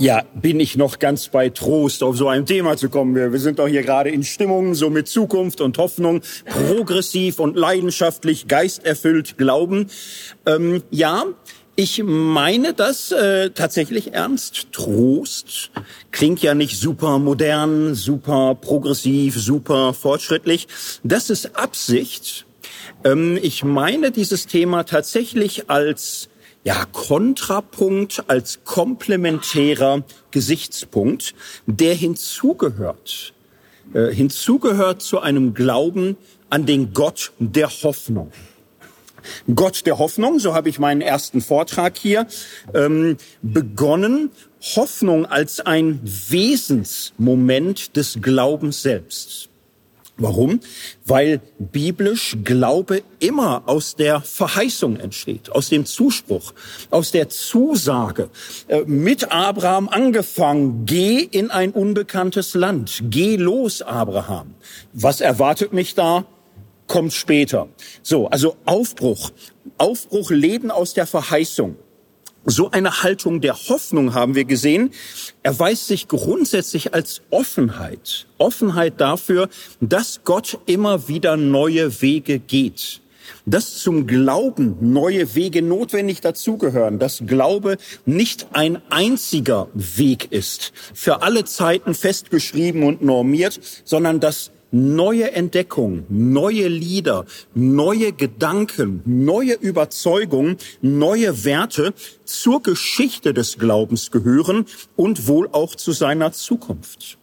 Ja, bin ich noch ganz bei Trost, auf so ein Thema zu kommen. Wir, wir sind doch hier gerade in Stimmung, so mit Zukunft und Hoffnung, progressiv und leidenschaftlich, geisterfüllt glauben. Ähm, ja, ich meine das äh, tatsächlich ernst. Trost klingt ja nicht super modern, super progressiv, super fortschrittlich. Das ist Absicht. Ähm, ich meine dieses Thema tatsächlich als ja, Kontrapunkt als komplementärer Gesichtspunkt, der hinzugehört, äh, hinzugehört zu einem Glauben an den Gott der Hoffnung. Gott der Hoffnung, so habe ich meinen ersten Vortrag hier ähm, begonnen. Hoffnung als ein Wesensmoment des Glaubens selbst. Warum? Weil biblisch Glaube immer aus der Verheißung entsteht, aus dem Zuspruch, aus der Zusage. Äh, mit Abraham angefangen, geh in ein unbekanntes Land, geh los, Abraham. Was erwartet mich da? Kommt später. So, also Aufbruch, Aufbruch, Leben aus der Verheißung. So eine Haltung der Hoffnung haben wir gesehen, erweist sich grundsätzlich als Offenheit. Offenheit dafür, dass Gott immer wieder neue Wege geht. Dass zum Glauben neue Wege notwendig dazugehören, dass Glaube nicht ein einziger Weg ist, für alle Zeiten festgeschrieben und normiert, sondern dass neue Entdeckungen, neue Lieder, neue Gedanken, neue Überzeugungen, neue Werte zur Geschichte des Glaubens gehören und wohl auch zu seiner Zukunft.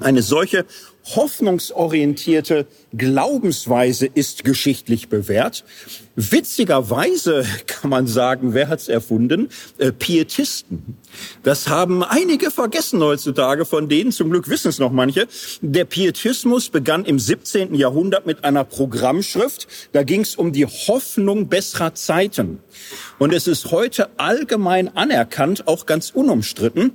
Eine solche hoffnungsorientierte Glaubensweise ist geschichtlich bewährt. Witzigerweise kann man sagen, wer hat's erfunden? Äh, Pietisten. Das haben einige vergessen heutzutage von denen, zum Glück wissen es noch manche. Der Pietismus begann im 17. Jahrhundert mit einer Programmschrift. Da ging es um die Hoffnung besserer Zeiten. Und es ist heute allgemein anerkannt, auch ganz unumstritten,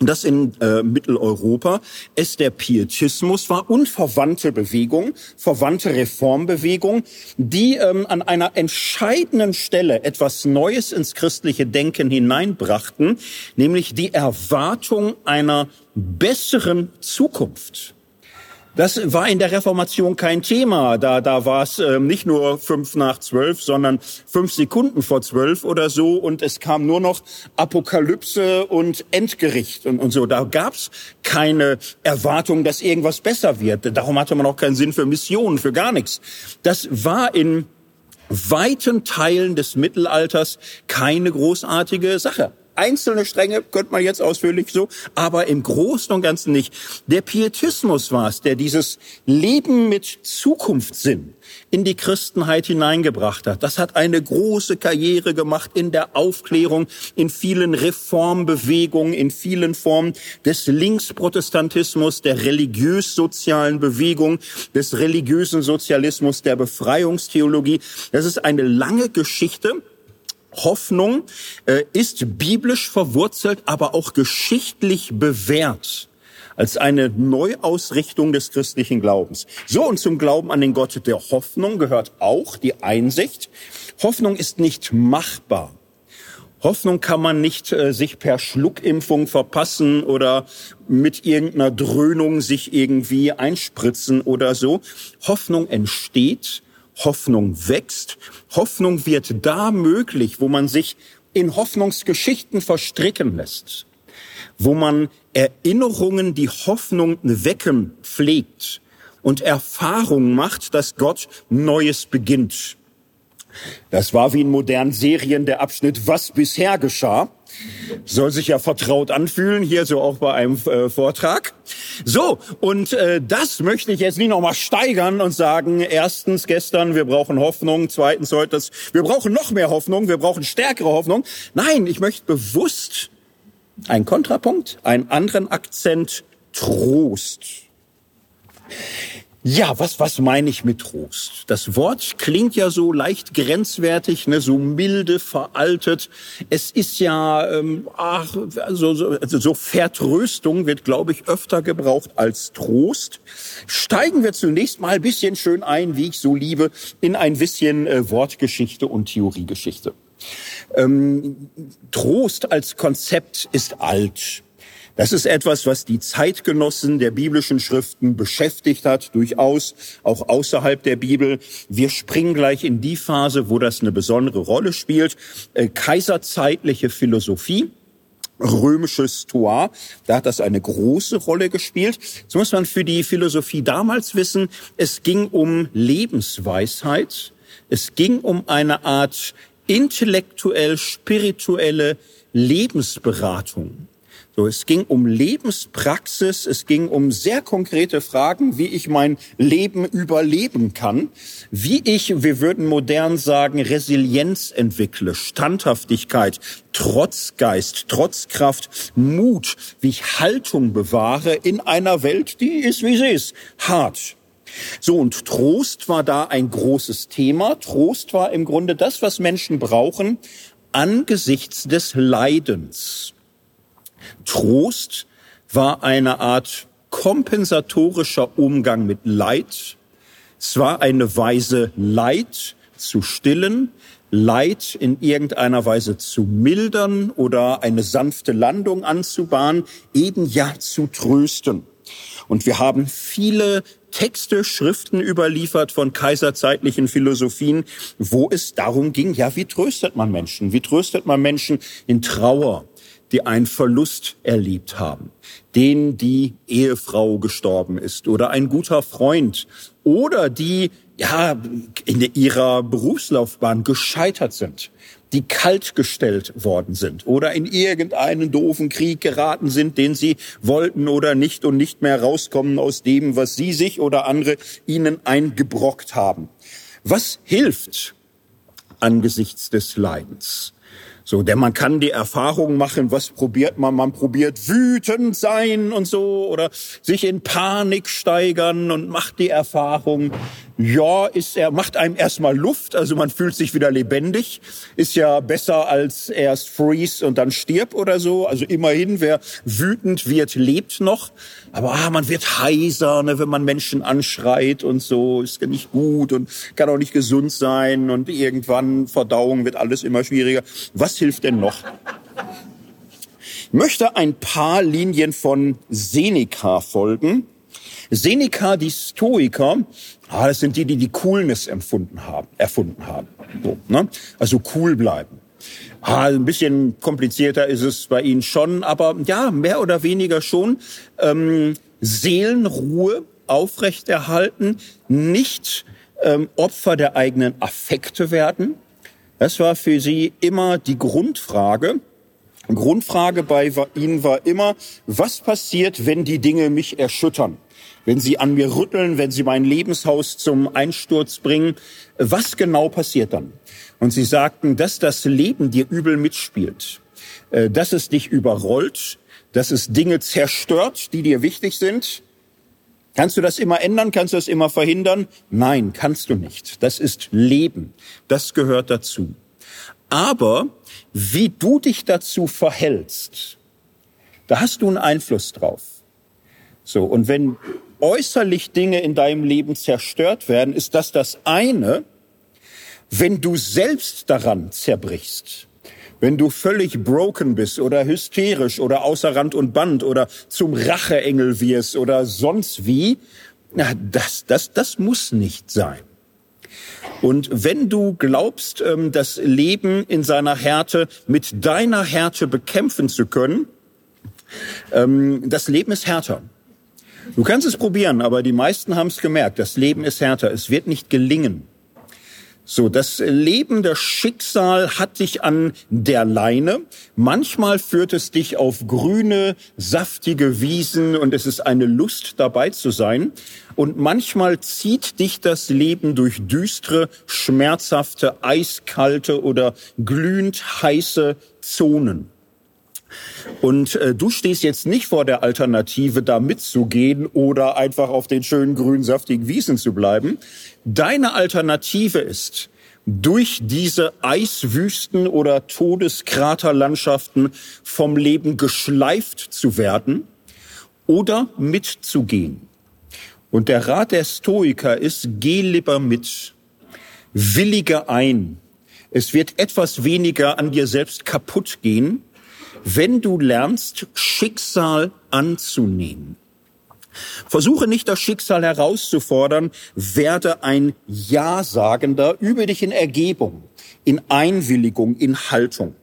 dass in äh, Mitteleuropa es der Pietismus war und verwandte Bewegung, verwandte Reformbewegung, die ähm, an einer entscheidenden Stelle etwas Neues ins christliche Denken hineinbrachten, nämlich die Erwartung einer besseren Zukunft. Das war in der Reformation kein Thema. Da, da war es ähm, nicht nur fünf nach zwölf, sondern fünf Sekunden vor zwölf oder so. Und es kam nur noch Apokalypse und Endgericht und, und so. Da gab es keine Erwartung, dass irgendwas besser wird. Darum hatte man auch keinen Sinn für Missionen, für gar nichts. Das war in weiten Teilen des Mittelalters keine großartige Sache einzelne Stränge könnte man jetzt ausführlich so, aber im Großen und Ganzen nicht. Der Pietismus war es, der dieses Leben mit Zukunftssinn in die Christenheit hineingebracht hat. Das hat eine große Karriere gemacht in der Aufklärung, in vielen Reformbewegungen, in vielen Formen des Linksprotestantismus, der religiös-sozialen Bewegung, des religiösen Sozialismus, der Befreiungstheologie. Das ist eine lange Geschichte Hoffnung äh, ist biblisch verwurzelt, aber auch geschichtlich bewährt als eine Neuausrichtung des christlichen Glaubens. So und zum Glauben an den Gott der Hoffnung gehört auch die Einsicht, Hoffnung ist nicht machbar. Hoffnung kann man nicht äh, sich per Schluckimpfung verpassen oder mit irgendeiner Dröhnung sich irgendwie einspritzen oder so. Hoffnung entsteht Hoffnung wächst. Hoffnung wird da möglich, wo man sich in Hoffnungsgeschichten verstricken lässt, wo man Erinnerungen, die Hoffnung wecken, pflegt und Erfahrung macht, dass Gott Neues beginnt. Das war wie in modernen Serien der Abschnitt, was bisher geschah. Soll sich ja vertraut anfühlen, hier so auch bei einem äh, Vortrag. So, und äh, das möchte ich jetzt nicht nochmal steigern und sagen, erstens gestern, wir brauchen Hoffnung, zweitens heute, wir brauchen noch mehr Hoffnung, wir brauchen stärkere Hoffnung. Nein, ich möchte bewusst einen Kontrapunkt, einen anderen Akzent, Trost. Ja, was, was meine ich mit Trost? Das Wort klingt ja so leicht grenzwertig, ne, so milde, veraltet. Es ist ja, ähm, ach, also, so, also so Vertröstung wird, glaube ich, öfter gebraucht als Trost. Steigen wir zunächst mal ein bisschen schön ein, wie ich so liebe, in ein bisschen äh, Wortgeschichte und Theoriegeschichte. Ähm, Trost als Konzept ist alt. Das ist etwas, was die Zeitgenossen der biblischen Schriften beschäftigt hat, durchaus auch außerhalb der Bibel. Wir springen gleich in die Phase, wo das eine besondere Rolle spielt. Äh, kaiserzeitliche Philosophie römisches Stoa. Da hat das eine große Rolle gespielt. So muss man für die Philosophie damals wissen, es ging um Lebensweisheit. Es ging um eine Art intellektuell-spirituelle Lebensberatung. So, es ging um Lebenspraxis, es ging um sehr konkrete Fragen, wie ich mein Leben überleben kann, wie ich, wir würden modern sagen, Resilienz entwickle, Standhaftigkeit, Trotzgeist, Trotzkraft, Mut, wie ich Haltung bewahre in einer Welt, die ist, wie sie ist, hart. So, und Trost war da ein großes Thema. Trost war im Grunde das, was Menschen brauchen angesichts des Leidens. Trost war eine Art kompensatorischer Umgang mit Leid. Es war eine Weise, Leid zu stillen, Leid in irgendeiner Weise zu mildern oder eine sanfte Landung anzubahnen, eben ja zu trösten. Und wir haben viele Texte, Schriften überliefert von kaiserzeitlichen Philosophien, wo es darum ging, ja, wie tröstet man Menschen? Wie tröstet man Menschen in Trauer? Die einen Verlust erlebt haben, denen die Ehefrau gestorben ist oder ein guter Freund oder die ja in ihrer Berufslaufbahn gescheitert sind, die kaltgestellt worden sind oder in irgendeinen doofen Krieg geraten sind, den sie wollten oder nicht und nicht mehr rauskommen aus dem, was sie sich oder andere ihnen eingebrockt haben. Was hilft angesichts des Leidens? So, denn man kann die Erfahrung machen, was probiert man? Man probiert wütend sein und so oder sich in Panik steigern und macht die Erfahrung, ja, ist er, macht einem erstmal Luft, also man fühlt sich wieder lebendig, ist ja besser als erst freeze und dann stirb oder so. Also immerhin, wer wütend wird, lebt noch. Aber ah, man wird heiser, ne, wenn man Menschen anschreit und so, ist ja nicht gut und kann auch nicht gesund sein und irgendwann Verdauung wird alles immer schwieriger. Was hilft denn noch? Ich möchte ein paar Linien von Seneca folgen. Seneca, die Stoiker, Ah, das sind die, die die Coolness empfunden haben, erfunden haben. So, ne? Also cool bleiben. Ah, ein bisschen komplizierter ist es bei ihnen schon, aber ja, mehr oder weniger schon. Ähm, Seelenruhe aufrechterhalten, nicht ähm, Opfer der eigenen Affekte werden. Das war für sie immer die Grundfrage. Grundfrage bei ihnen war immer, was passiert, wenn die Dinge mich erschüttern? Wenn Sie an mir rütteln, wenn Sie mein Lebenshaus zum Einsturz bringen, was genau passiert dann? Und Sie sagten, dass das Leben dir übel mitspielt, äh, dass es dich überrollt, dass es Dinge zerstört, die dir wichtig sind. Kannst du das immer ändern? Kannst du das immer verhindern? Nein, kannst du nicht. Das ist Leben. Das gehört dazu. Aber wie du dich dazu verhältst, da hast du einen Einfluss drauf. So, und wenn äußerlich Dinge in deinem Leben zerstört werden, ist das das eine. Wenn du selbst daran zerbrichst, wenn du völlig broken bist oder hysterisch oder außer Rand und Band oder zum Racheengel wirst oder sonst wie, na, das, das, das muss nicht sein. Und wenn du glaubst, ähm, das Leben in seiner Härte mit deiner Härte bekämpfen zu können, ähm, das Leben ist härter. Du kannst es probieren, aber die meisten haben es gemerkt. Das Leben ist härter. Es wird nicht gelingen. So, das Leben, das Schicksal hat dich an der Leine. Manchmal führt es dich auf grüne, saftige Wiesen und es ist eine Lust dabei zu sein. Und manchmal zieht dich das Leben durch düstere, schmerzhafte, eiskalte oder glühend heiße Zonen. Und äh, du stehst jetzt nicht vor der Alternative, da mitzugehen oder einfach auf den schönen grünen, saftigen Wiesen zu bleiben. Deine Alternative ist, durch diese Eiswüsten oder Todeskraterlandschaften vom Leben geschleift zu werden oder mitzugehen. Und der Rat der Stoiker ist, geh lieber mit, willige ein. Es wird etwas weniger an dir selbst kaputt gehen wenn du lernst, Schicksal anzunehmen. Versuche nicht das Schicksal herauszufordern, werde ein Ja-Sagender, übe dich in Ergebung, in Einwilligung, in Haltung.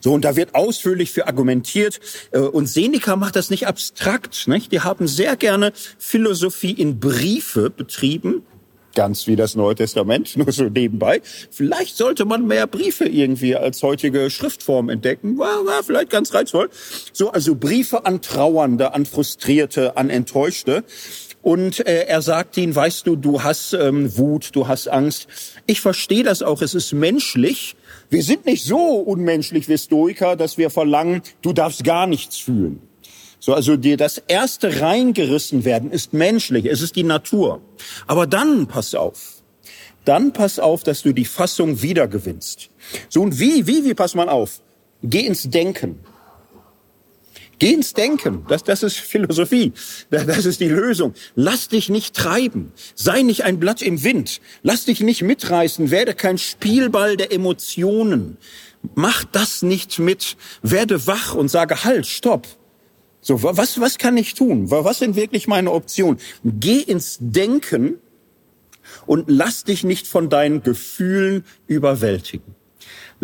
So, und da wird ausführlich für argumentiert. Äh, und Seneca macht das nicht abstrakt. Nicht? Die haben sehr gerne Philosophie in Briefe betrieben. Ganz wie das Neue Testament, nur so nebenbei. Vielleicht sollte man mehr Briefe irgendwie als heutige Schriftform entdecken. War, war vielleicht ganz reizvoll. So, also Briefe an Trauernde, an Frustrierte, an Enttäuschte. Und äh, er sagt ihnen, weißt du, du hast ähm, Wut, du hast Angst. Ich verstehe das auch, es ist menschlich. Wir sind nicht so unmenschlich wie Stoiker, dass wir verlangen, du darfst gar nichts fühlen. So, also dir das erste reingerissen werden ist menschlich, es ist die Natur. Aber dann pass auf. Dann pass auf, dass du die Fassung wiedergewinnst. So und wie, wie, wie pass mal auf? Geh ins Denken. Geh ins Denken. Das, das ist Philosophie. Das ist die Lösung. Lass dich nicht treiben. Sei nicht ein Blatt im Wind. Lass dich nicht mitreißen. Werde kein Spielball der Emotionen. Mach das nicht mit. Werde wach und sage Halt, stopp. So, was, was kann ich tun? Was sind wirklich meine Optionen? Geh ins Denken und lass dich nicht von deinen Gefühlen überwältigen.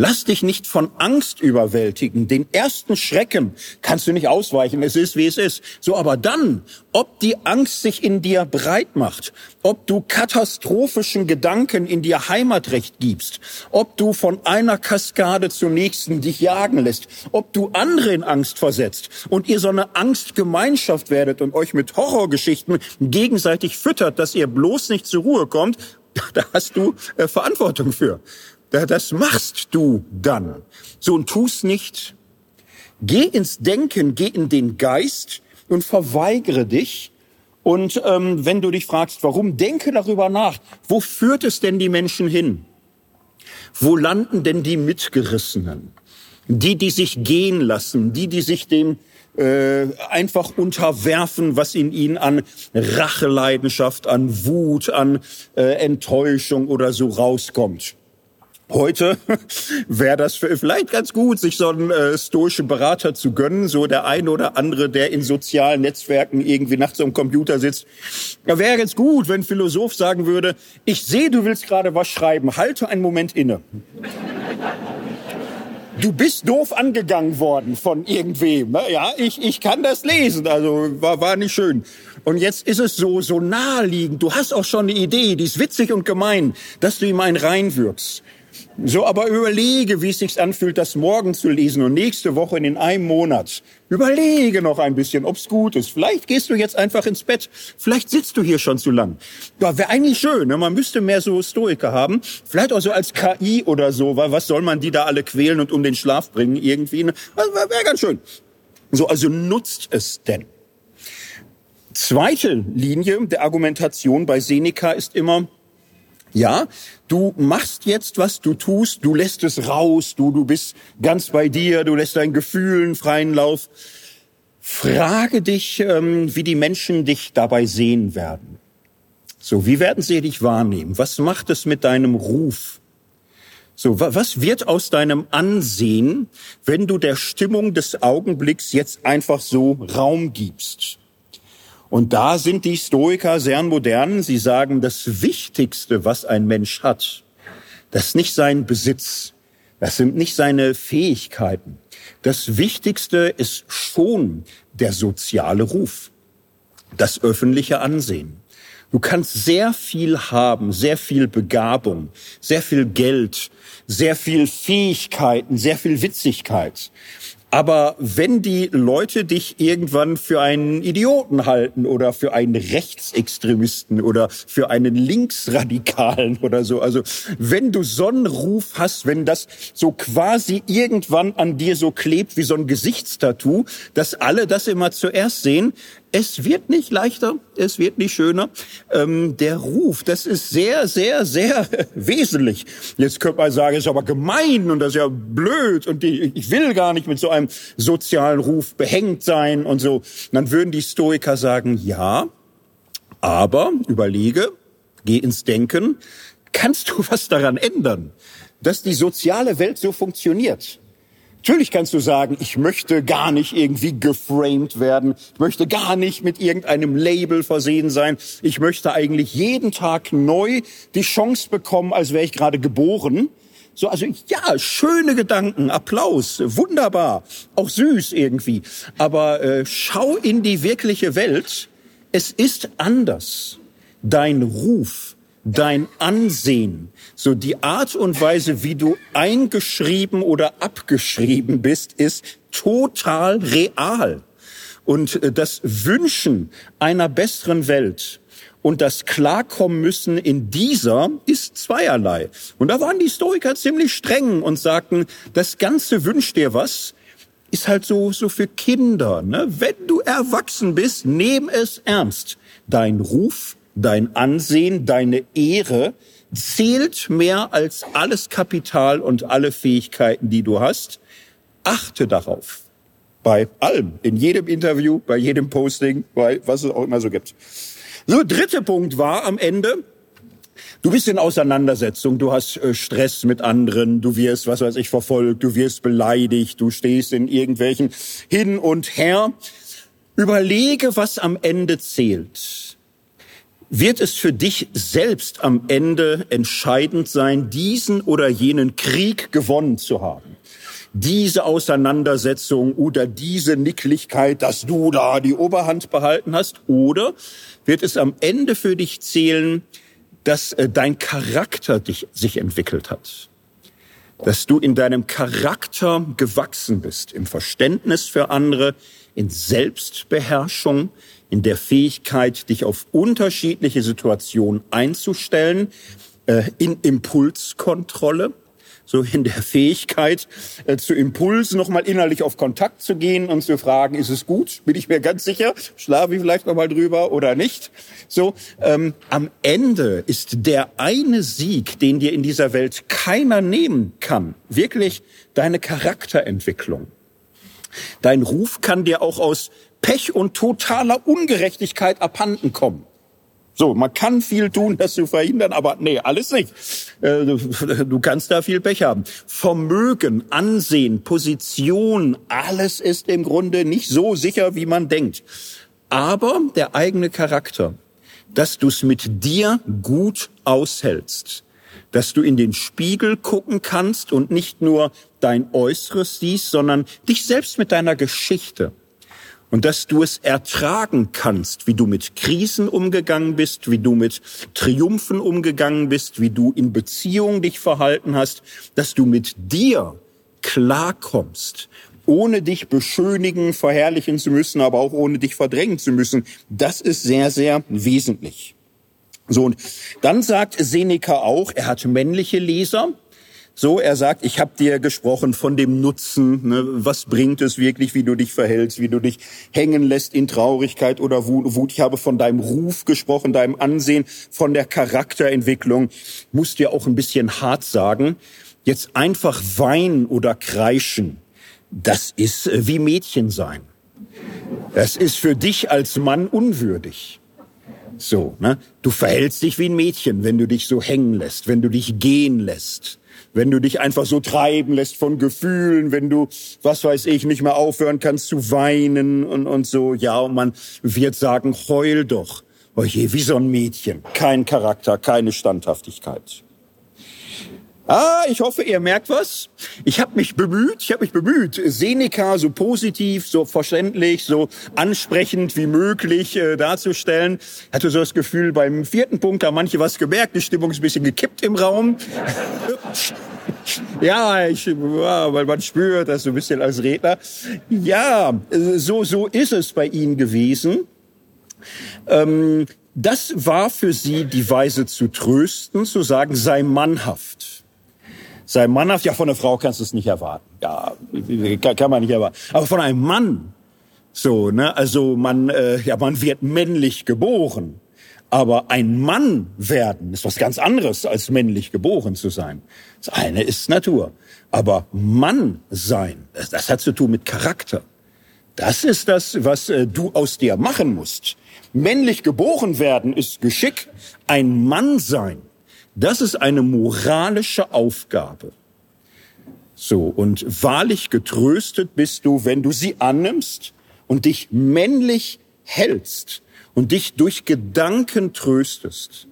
Lass dich nicht von Angst überwältigen. Den ersten Schrecken kannst du nicht ausweichen. Es ist, wie es ist. So, aber dann, ob die Angst sich in dir breit macht, ob du katastrophischen Gedanken in dir Heimatrecht gibst, ob du von einer Kaskade zur nächsten dich jagen lässt, ob du andere in Angst versetzt und ihr so eine Angstgemeinschaft werdet und euch mit Horrorgeschichten gegenseitig füttert, dass ihr bloß nicht zur Ruhe kommt, da hast du äh, Verantwortung für. Das machst du dann. So und tu's nicht. Geh ins Denken, geh in den Geist und verweigere dich. Und ähm, wenn du dich fragst, warum, denke darüber nach. Wo führt es denn die Menschen hin? Wo landen denn die Mitgerissenen? Die, die sich gehen lassen, die, die sich dem äh, einfach unterwerfen, was in ihnen an Racheleidenschaft, an Wut, an äh, Enttäuschung oder so rauskommt. Heute wäre das vielleicht ganz gut, sich so einen äh, stoischen Berater zu gönnen, so der eine oder andere, der in sozialen Netzwerken irgendwie nachts am Computer sitzt. Da wäre jetzt gut, wenn ein Philosoph sagen würde, ich sehe, du willst gerade was schreiben, halte einen Moment inne. Du bist doof angegangen worden von irgendwem. Ne? Ja, ich, ich kann das lesen, also war, war nicht schön. Und jetzt ist es so, so naheliegend. Du hast auch schon eine Idee, die ist witzig und gemein, dass du ihm einen reinwirkst. So, aber überlege, wie es sich anfühlt, das morgen zu lesen und nächste Woche in einem Monat. Überlege noch ein bisschen, ob's gut ist. Vielleicht gehst du jetzt einfach ins Bett. Vielleicht sitzt du hier schon zu lang. Ja, wäre eigentlich schön. Ne? Man müsste mehr so Stoiker haben. Vielleicht auch so als KI oder so. Weil was soll man die da alle quälen und um den Schlaf bringen irgendwie? Ne? Wäre ganz schön. So, also nutzt es denn. Zweite Linie der Argumentation bei Seneca ist immer, ja, du machst jetzt, was du tust, du lässt es raus, du, du bist ganz bei dir, du lässt deinen Gefühlen freien Lauf. Frage dich, ähm, wie die Menschen dich dabei sehen werden. So, wie werden sie dich wahrnehmen? Was macht es mit deinem Ruf? So, was wird aus deinem Ansehen, wenn du der Stimmung des Augenblicks jetzt einfach so Raum gibst? Und da sind die Stoiker sehr modern. Sie sagen, das Wichtigste, was ein Mensch hat, das ist nicht sein Besitz, das sind nicht seine Fähigkeiten. Das Wichtigste ist schon der soziale Ruf, das öffentliche Ansehen. Du kannst sehr viel haben, sehr viel Begabung, sehr viel Geld, sehr viel Fähigkeiten, sehr viel Witzigkeit. Aber wenn die Leute dich irgendwann für einen Idioten halten oder für einen Rechtsextremisten oder für einen Linksradikalen oder so, also wenn du Sonnenruf hast, wenn das so quasi irgendwann an dir so klebt wie so ein Gesichtstattoo, dass alle das immer zuerst sehen, es wird nicht leichter, es wird nicht schöner. Ähm, der Ruf, das ist sehr, sehr, sehr wesentlich. Jetzt könnte man sagen, ist aber gemein und das ist ja blöd und die, ich will gar nicht mit so einem sozialen Ruf behängt sein und so. Und dann würden die Stoiker sagen, ja, aber überlege, geh ins Denken, kannst du was daran ändern, dass die soziale Welt so funktioniert? Natürlich kannst du sagen, ich möchte gar nicht irgendwie geframed werden. Ich möchte gar nicht mit irgendeinem Label versehen sein. Ich möchte eigentlich jeden Tag neu die Chance bekommen, als wäre ich gerade geboren. So, also ja, schöne Gedanken, Applaus, wunderbar, auch süß irgendwie. Aber äh, schau in die wirkliche Welt. Es ist anders. Dein Ruf, dein Ansehen, so die Art und Weise, wie du eingeschrieben oder abgeschrieben bist, ist total real. Und äh, das Wünschen einer besseren Welt und das Klarkommen müssen in dieser ist zweierlei. Und da waren die Stoiker ziemlich streng und sagten, das Ganze wünscht dir was, ist halt so, so für Kinder. Ne? Wenn du erwachsen bist, nehm es ernst. Dein Ruf, dein Ansehen, deine Ehre zählt mehr als alles Kapital und alle Fähigkeiten, die du hast. Achte darauf. Bei allem. In jedem Interview, bei jedem Posting, bei was es auch immer so gibt. So, dritte Punkt war am Ende, Du bist in Auseinandersetzung, du hast äh, Stress mit anderen, du wirst, was weiß ich, verfolgt, du wirst beleidigt, du stehst in irgendwelchen hin und her. Überlege, was am Ende zählt wird es für dich selbst am Ende entscheidend sein, diesen oder jenen Krieg gewonnen zu haben. Diese Auseinandersetzung oder diese Nicklichkeit, dass du da die Oberhand behalten hast, oder wird es am Ende für dich zählen, dass äh, dein Charakter dich, sich entwickelt hat? Dass du in deinem Charakter gewachsen bist, im Verständnis für andere, in Selbstbeherrschung, in der Fähigkeit, dich auf unterschiedliche Situationen einzustellen, äh, in Impulskontrolle, so in der Fähigkeit, äh, zu Impulsen nochmal innerlich auf Kontakt zu gehen und zu fragen, ist es gut? Bin ich mir ganz sicher? Schlafe ich vielleicht nochmal drüber oder nicht? So, ähm, am Ende ist der eine Sieg, den dir in dieser Welt keiner nehmen kann, wirklich deine Charakterentwicklung. Dein Ruf kann dir auch aus Pech und totaler Ungerechtigkeit abhanden kommen. So, man kann viel tun, das zu verhindern, aber nee, alles nicht. Äh, du kannst da viel Pech haben. Vermögen, Ansehen, Position, alles ist im Grunde nicht so sicher, wie man denkt. Aber der eigene Charakter, dass du es mit dir gut aushältst, dass du in den Spiegel gucken kannst und nicht nur dein Äußeres siehst, sondern dich selbst mit deiner Geschichte und dass du es ertragen kannst, wie du mit Krisen umgegangen bist, wie du mit Triumphen umgegangen bist, wie du in Beziehung dich verhalten hast, dass du mit dir klarkommst, ohne dich beschönigen, verherrlichen zu müssen, aber auch ohne dich verdrängen zu müssen. Das ist sehr, sehr wesentlich. So, und dann sagt Seneca auch, er hat männliche Leser, so, er sagt, ich habe dir gesprochen von dem Nutzen, ne, was bringt es wirklich, wie du dich verhältst, wie du dich hängen lässt in Traurigkeit oder Wut. Ich habe von deinem Ruf gesprochen, deinem Ansehen, von der Charakterentwicklung. Muss dir auch ein bisschen hart sagen, jetzt einfach weinen oder kreischen, das ist äh, wie Mädchen sein. Das ist für dich als Mann unwürdig. So, ne? Du verhältst dich wie ein Mädchen, wenn du dich so hängen lässt, wenn du dich gehen lässt wenn du dich einfach so treiben lässt von Gefühlen, wenn du, was weiß ich, nicht mehr aufhören kannst zu weinen und, und so. Ja, und man wird sagen, heul doch. Oje, wie so ein Mädchen. Kein Charakter, keine Standhaftigkeit. Ah, ich hoffe, ihr merkt was. Ich habe mich bemüht, ich habe mich bemüht, Seneca so positiv, so verständlich, so ansprechend wie möglich äh, darzustellen. Hatte so das Gefühl, beim vierten Punkt haben manche was gemerkt, die Stimmung ist ein bisschen gekippt im Raum. ja, ich, ja, weil man spürt das so ein bisschen als Redner. Ja, so, so ist es bei Ihnen gewesen. Ähm, das war für Sie die Weise zu trösten, zu sagen, sei mannhaft sei mannhaft. Ja, von einer Frau kannst du es nicht erwarten. Ja, kann, man nicht erwarten. Aber von einem Mann, so, ne, also man, äh, ja, man wird männlich geboren. Aber ein Mann werden ist was ganz anderes als männlich geboren zu sein. Das eine ist Natur. Aber Mann sein, das, das hat zu tun mit Charakter. Das ist das, was äh, du aus dir machen musst. Männlich geboren werden ist Geschick. Ein Mann sein das ist eine moralische Aufgabe. So, und wahrlich getröstet bist du, wenn du sie annimmst und dich männlich hältst und dich durch Gedanken tröstest.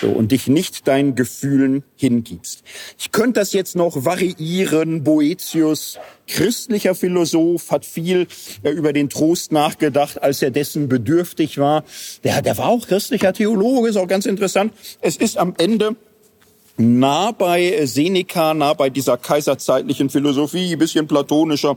So, und dich nicht deinen Gefühlen hingibst. Ich könnte das jetzt noch variieren. Boetius, christlicher Philosoph, hat viel äh, über den Trost nachgedacht, als er dessen bedürftig war. Der, der war auch christlicher Theologe, ist auch ganz interessant. Es ist am Ende nah bei Seneca, nah bei dieser kaiserzeitlichen Philosophie, bisschen platonischer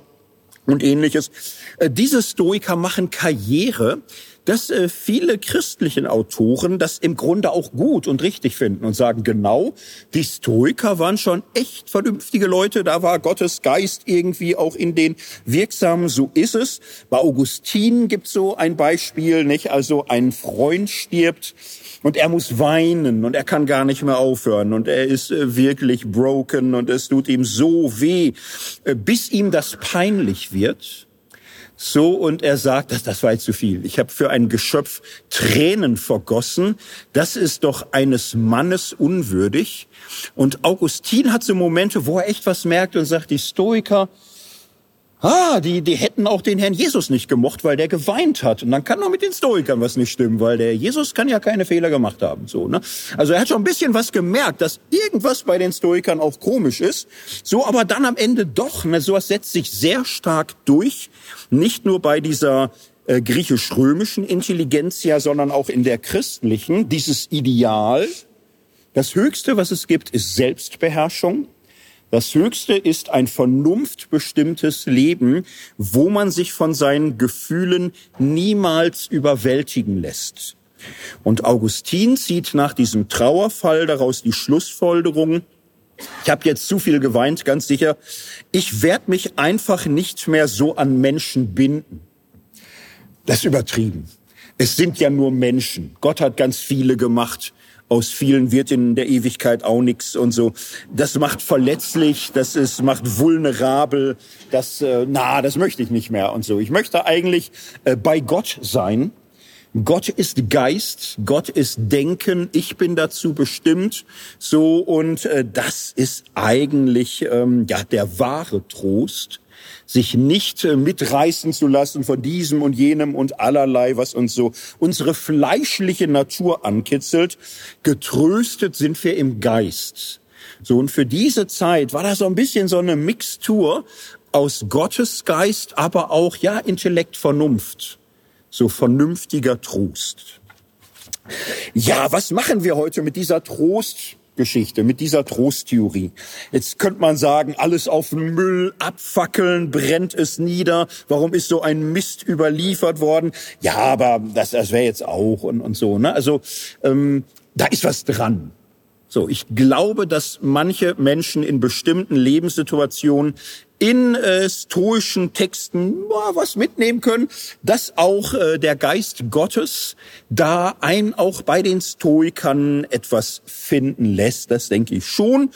und ähnliches. Äh, diese Stoiker machen Karriere dass äh, viele christlichen Autoren das im Grunde auch gut und richtig finden und sagen, genau, die Stoiker waren schon echt vernünftige Leute, da war Gottes Geist irgendwie auch in den wirksamen, so ist es. Bei Augustin gibt so ein Beispiel, nicht? Also ein Freund stirbt und er muss weinen und er kann gar nicht mehr aufhören und er ist äh, wirklich broken und es tut ihm so weh, äh, bis ihm das peinlich wird so, und er sagt, das, das war jetzt zu viel. Ich habe für ein Geschöpf Tränen vergossen. Das ist doch eines Mannes unwürdig. Und Augustin hat so Momente, wo er echt was merkt und sagt, die Stoiker, Ah, die, die hätten auch den Herrn Jesus nicht gemocht, weil der geweint hat. Und dann kann doch mit den Stoikern was nicht stimmen, weil der Jesus kann ja keine Fehler gemacht haben. So, ne? Also er hat schon ein bisschen was gemerkt, dass irgendwas bei den Stoikern auch komisch ist. So, aber dann am Ende doch. Ne? Sowas setzt sich sehr stark durch. Nicht nur bei dieser äh, griechisch-römischen Intelligenzia, sondern auch in der christlichen. Dieses Ideal, das Höchste, was es gibt, ist Selbstbeherrschung. Das Höchste ist ein vernunftbestimmtes Leben, wo man sich von seinen Gefühlen niemals überwältigen lässt. Und Augustin zieht nach diesem Trauerfall daraus die Schlussfolgerung, ich habe jetzt zu viel geweint, ganz sicher, ich werde mich einfach nicht mehr so an Menschen binden. Das ist übertrieben. Es sind ja nur Menschen. Gott hat ganz viele gemacht aus vielen wird in der Ewigkeit auch nichts und so. Das macht verletzlich, das ist, macht vulnerabel, das, äh, na, das möchte ich nicht mehr und so. Ich möchte eigentlich äh, bei Gott sein. Gott ist Geist, Gott ist Denken, ich bin dazu bestimmt, so und äh, das ist eigentlich ähm, ja der wahre Trost sich nicht äh, mitreißen zu lassen von diesem und jenem und allerlei, was uns so unsere fleischliche Natur ankitzelt. Getröstet sind wir im Geist. So, und für diese Zeit war das so ein bisschen so eine Mixtur aus Gottes Geist, aber auch, ja, Intellekt, Vernunft. So vernünftiger Trost. Ja, was machen wir heute mit dieser Trost? Geschichte, mit dieser Trosttheorie. Jetzt könnte man sagen, alles auf Müll abfackeln, brennt es nieder. Warum ist so ein Mist überliefert worden? Ja, aber das, das wäre jetzt auch und, und so. Ne? Also ähm, da ist was dran. So, ich glaube, dass manche Menschen in bestimmten Lebenssituationen in äh, stoischen Texten boah, was mitnehmen können, dass auch äh, der Geist Gottes da ein auch bei den Stoikern etwas finden lässt. Das denke ich schon.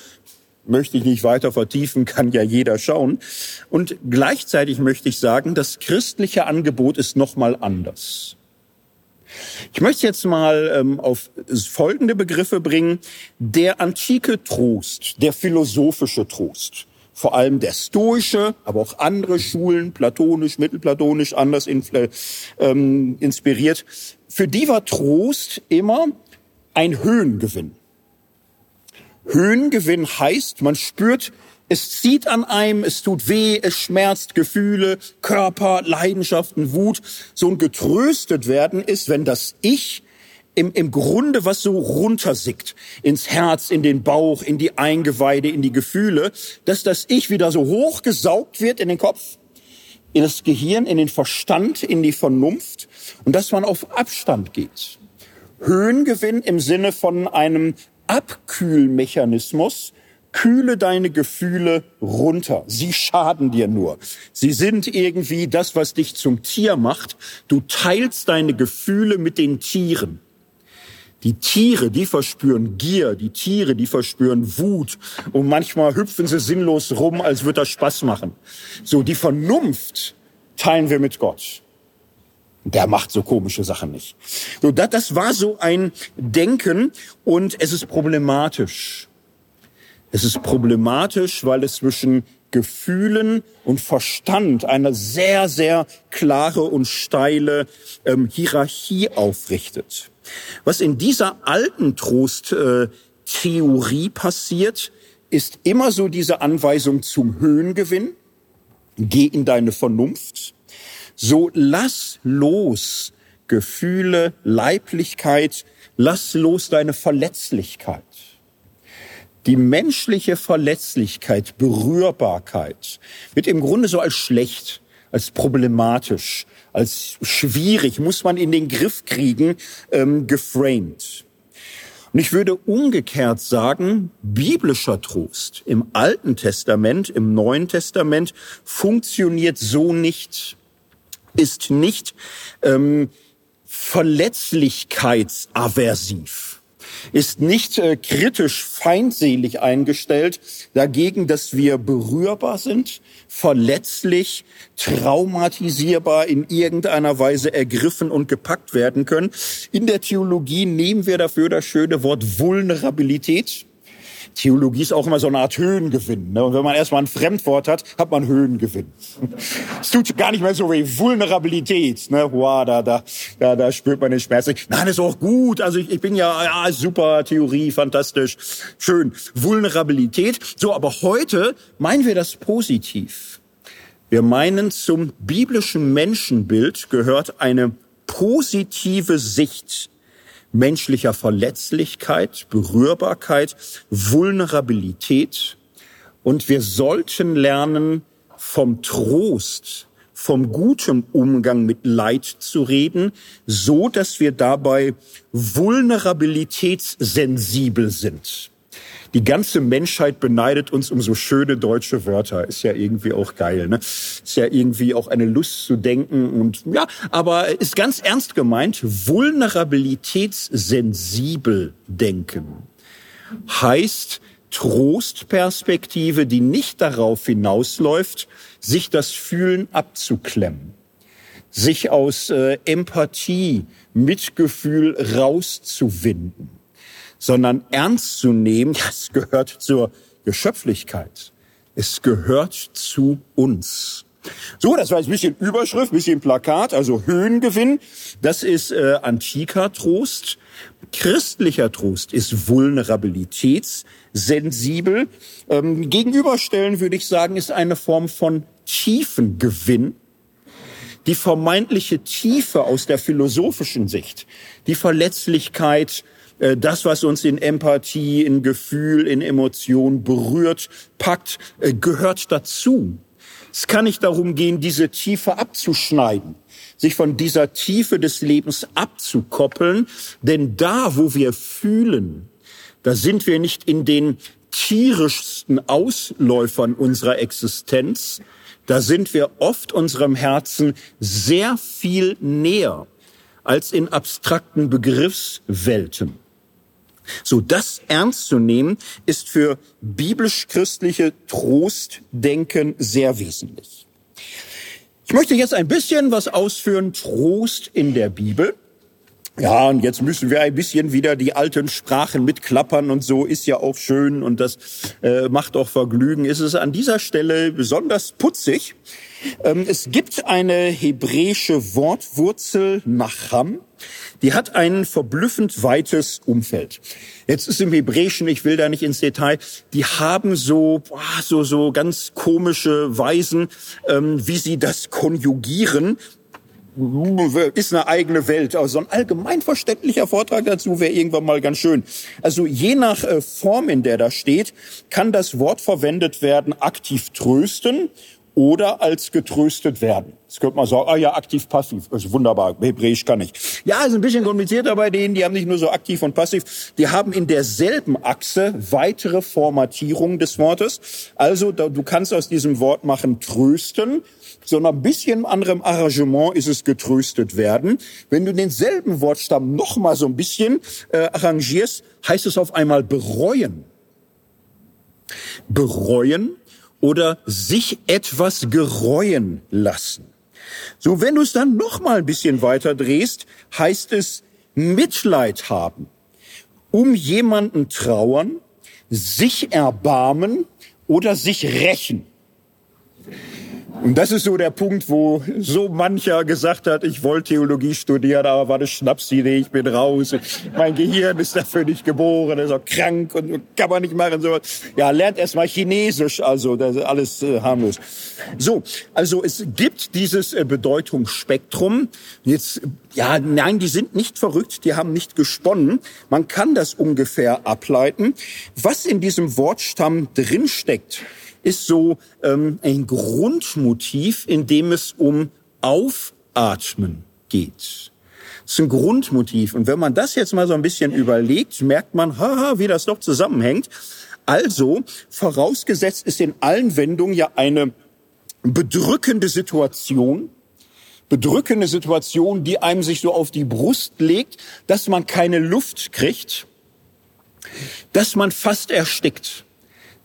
Möchte ich nicht weiter vertiefen, kann ja jeder schauen. Und gleichzeitig möchte ich sagen, das christliche Angebot ist nochmal anders. Ich möchte jetzt mal ähm, auf folgende Begriffe bringen. Der antike Trost, der philosophische Trost vor allem der stoische, aber auch andere Schulen, platonisch, mittelplatonisch, anders ähm, inspiriert, für die war Trost immer ein Höhengewinn. Höhengewinn heißt, man spürt, es zieht an einem, es tut weh, es schmerzt Gefühle, Körper, Leidenschaften, Wut. So ein getröstet werden ist, wenn das Ich im, im Grunde was so runtersickt ins Herz, in den Bauch, in die Eingeweide, in die Gefühle, dass das Ich wieder so hochgesaugt wird in den Kopf, in das Gehirn, in den Verstand, in die Vernunft und dass man auf Abstand geht. Höhengewinn im Sinne von einem Abkühlmechanismus, kühle deine Gefühle runter. Sie schaden dir nur. Sie sind irgendwie das, was dich zum Tier macht. Du teilst deine Gefühle mit den Tieren. Die Tiere, die verspüren Gier, die Tiere, die verspüren Wut und manchmal hüpfen sie sinnlos rum, als würde das Spaß machen. So, die Vernunft teilen wir mit Gott. Der macht so komische Sachen nicht. So, das, das war so ein Denken und es ist problematisch. Es ist problematisch, weil es zwischen Gefühlen und Verstand eine sehr, sehr klare und steile ähm, Hierarchie aufrichtet. Was in dieser alten Trosttheorie äh, passiert, ist immer so diese Anweisung zum Höhengewinn. Geh in deine Vernunft. So lass los Gefühle, Leiblichkeit, lass los deine Verletzlichkeit. Die menschliche Verletzlichkeit, Berührbarkeit wird im Grunde so als schlecht, als problematisch, als schwierig, muss man in den Griff kriegen, ähm, geframed. Und ich würde umgekehrt sagen, biblischer Trost im Alten Testament, im Neuen Testament funktioniert so nicht, ist nicht ähm, verletzlichkeitsaversiv ist nicht äh, kritisch feindselig eingestellt dagegen, dass wir berührbar sind, verletzlich, traumatisierbar in irgendeiner Weise ergriffen und gepackt werden können. In der Theologie nehmen wir dafür das schöne Wort Vulnerabilität. Theologie ist auch immer so eine Art Höhengewinn. Ne? Und wenn man erstmal ein Fremdwort hat, hat man Höhengewinn. Es tut gar nicht mehr so wie Vulnerabilität. Ne? Wow, da, da, da, da spürt man den Schmerz. Nein, ist auch gut. Also ich, ich bin ja, ja, super Theorie, fantastisch, schön. Vulnerabilität. So, aber heute meinen wir das positiv. Wir meinen, zum biblischen Menschenbild gehört eine positive Sicht menschlicher Verletzlichkeit, Berührbarkeit, Vulnerabilität. Und wir sollten lernen, vom Trost, vom guten Umgang mit Leid zu reden, so dass wir dabei vulnerabilitätssensibel sind. Die ganze Menschheit beneidet uns um so schöne deutsche Wörter. Ist ja irgendwie auch geil, ne? Ist ja irgendwie auch eine Lust zu denken und ja, aber ist ganz ernst gemeint, vulnerabilitätssensibel denken heißt Trostperspektive, die nicht darauf hinausläuft, sich das Fühlen abzuklemmen, sich aus äh, Empathie, Mitgefühl rauszuwinden sondern ernst zu nehmen, das gehört zur Geschöpflichkeit. Es gehört zu uns. So, das war jetzt ein bisschen Überschrift, ein bisschen Plakat, also Höhengewinn. Das ist äh, antiker Trost. Christlicher Trost ist vulnerabilitätssensibel. Ähm, gegenüberstellen würde ich sagen, ist eine Form von Tiefengewinn. Die vermeintliche Tiefe aus der philosophischen Sicht, die Verletzlichkeit, das, was uns in Empathie, in Gefühl, in Emotion berührt, packt, äh, gehört dazu. Es kann nicht darum gehen, diese Tiefe abzuschneiden, sich von dieser Tiefe des Lebens abzukoppeln, denn da, wo wir fühlen, da sind wir nicht in den tierischsten Ausläufern unserer Existenz, da sind wir oft unserem Herzen sehr viel näher als in abstrakten Begriffswelten. So, das ernst zu nehmen, ist für biblisch-christliche Trostdenken sehr wesentlich. Ich möchte jetzt ein bisschen was ausführen, Trost in der Bibel. Ja, und jetzt müssen wir ein bisschen wieder die alten Sprachen mitklappern und so ist ja auch schön und das äh, macht auch Vergnügen. Ist es an dieser Stelle besonders putzig. Ähm, es gibt eine hebräische Wortwurzel Nacham, die hat ein verblüffend weites Umfeld. Jetzt ist im Hebräischen, ich will da nicht ins Detail, die haben so, so, so ganz komische Weisen, ähm, wie sie das konjugieren ist eine eigene Welt. Also so ein allgemein verständlicher Vortrag dazu wäre irgendwann mal ganz schön. Also je nach äh, Form, in der da steht, kann das Wort verwendet werden, aktiv trösten oder als getröstet werden. Das könnte man sagen, ah ja, aktiv, passiv. Das ist wunderbar, Hebräisch kann ich. Ja, ist ein bisschen komplizierter bei denen, die haben nicht nur so aktiv und passiv, die haben in derselben Achse weitere Formatierung des Wortes. Also du kannst aus diesem Wort machen trösten, sondern ein bisschen anderem Arrangement ist es getröstet werden. Wenn du denselben Wortstamm noch mal so ein bisschen äh, arrangierst, heißt es auf einmal bereuen. Bereuen oder sich etwas gereuen lassen. So, wenn du es dann noch mal ein bisschen weiter drehst, heißt es Mitleid haben, um jemanden trauern, sich erbarmen oder sich rächen. Und das ist so der Punkt, wo so mancher gesagt hat, ich wollte Theologie studieren, aber war eine Schnapsidee, ich bin raus. Mein Gehirn ist dafür nicht geboren, ist auch krank und kann man nicht machen. So. Ja, lernt erst mal Chinesisch, also das ist alles äh, harmlos. So, also es gibt dieses äh, Bedeutungsspektrum. Jetzt, ja, nein, die sind nicht verrückt, die haben nicht gesponnen. Man kann das ungefähr ableiten. Was in diesem Wortstamm drinsteckt, ist so ähm, ein Grundmotiv, in dem es um Aufatmen geht. Das ist ein Grundmotiv. Und wenn man das jetzt mal so ein bisschen überlegt, merkt man, haha, wie das doch zusammenhängt. Also, vorausgesetzt ist in allen Wendungen ja eine bedrückende Situation, bedrückende Situation, die einem sich so auf die Brust legt, dass man keine Luft kriegt, dass man fast erstickt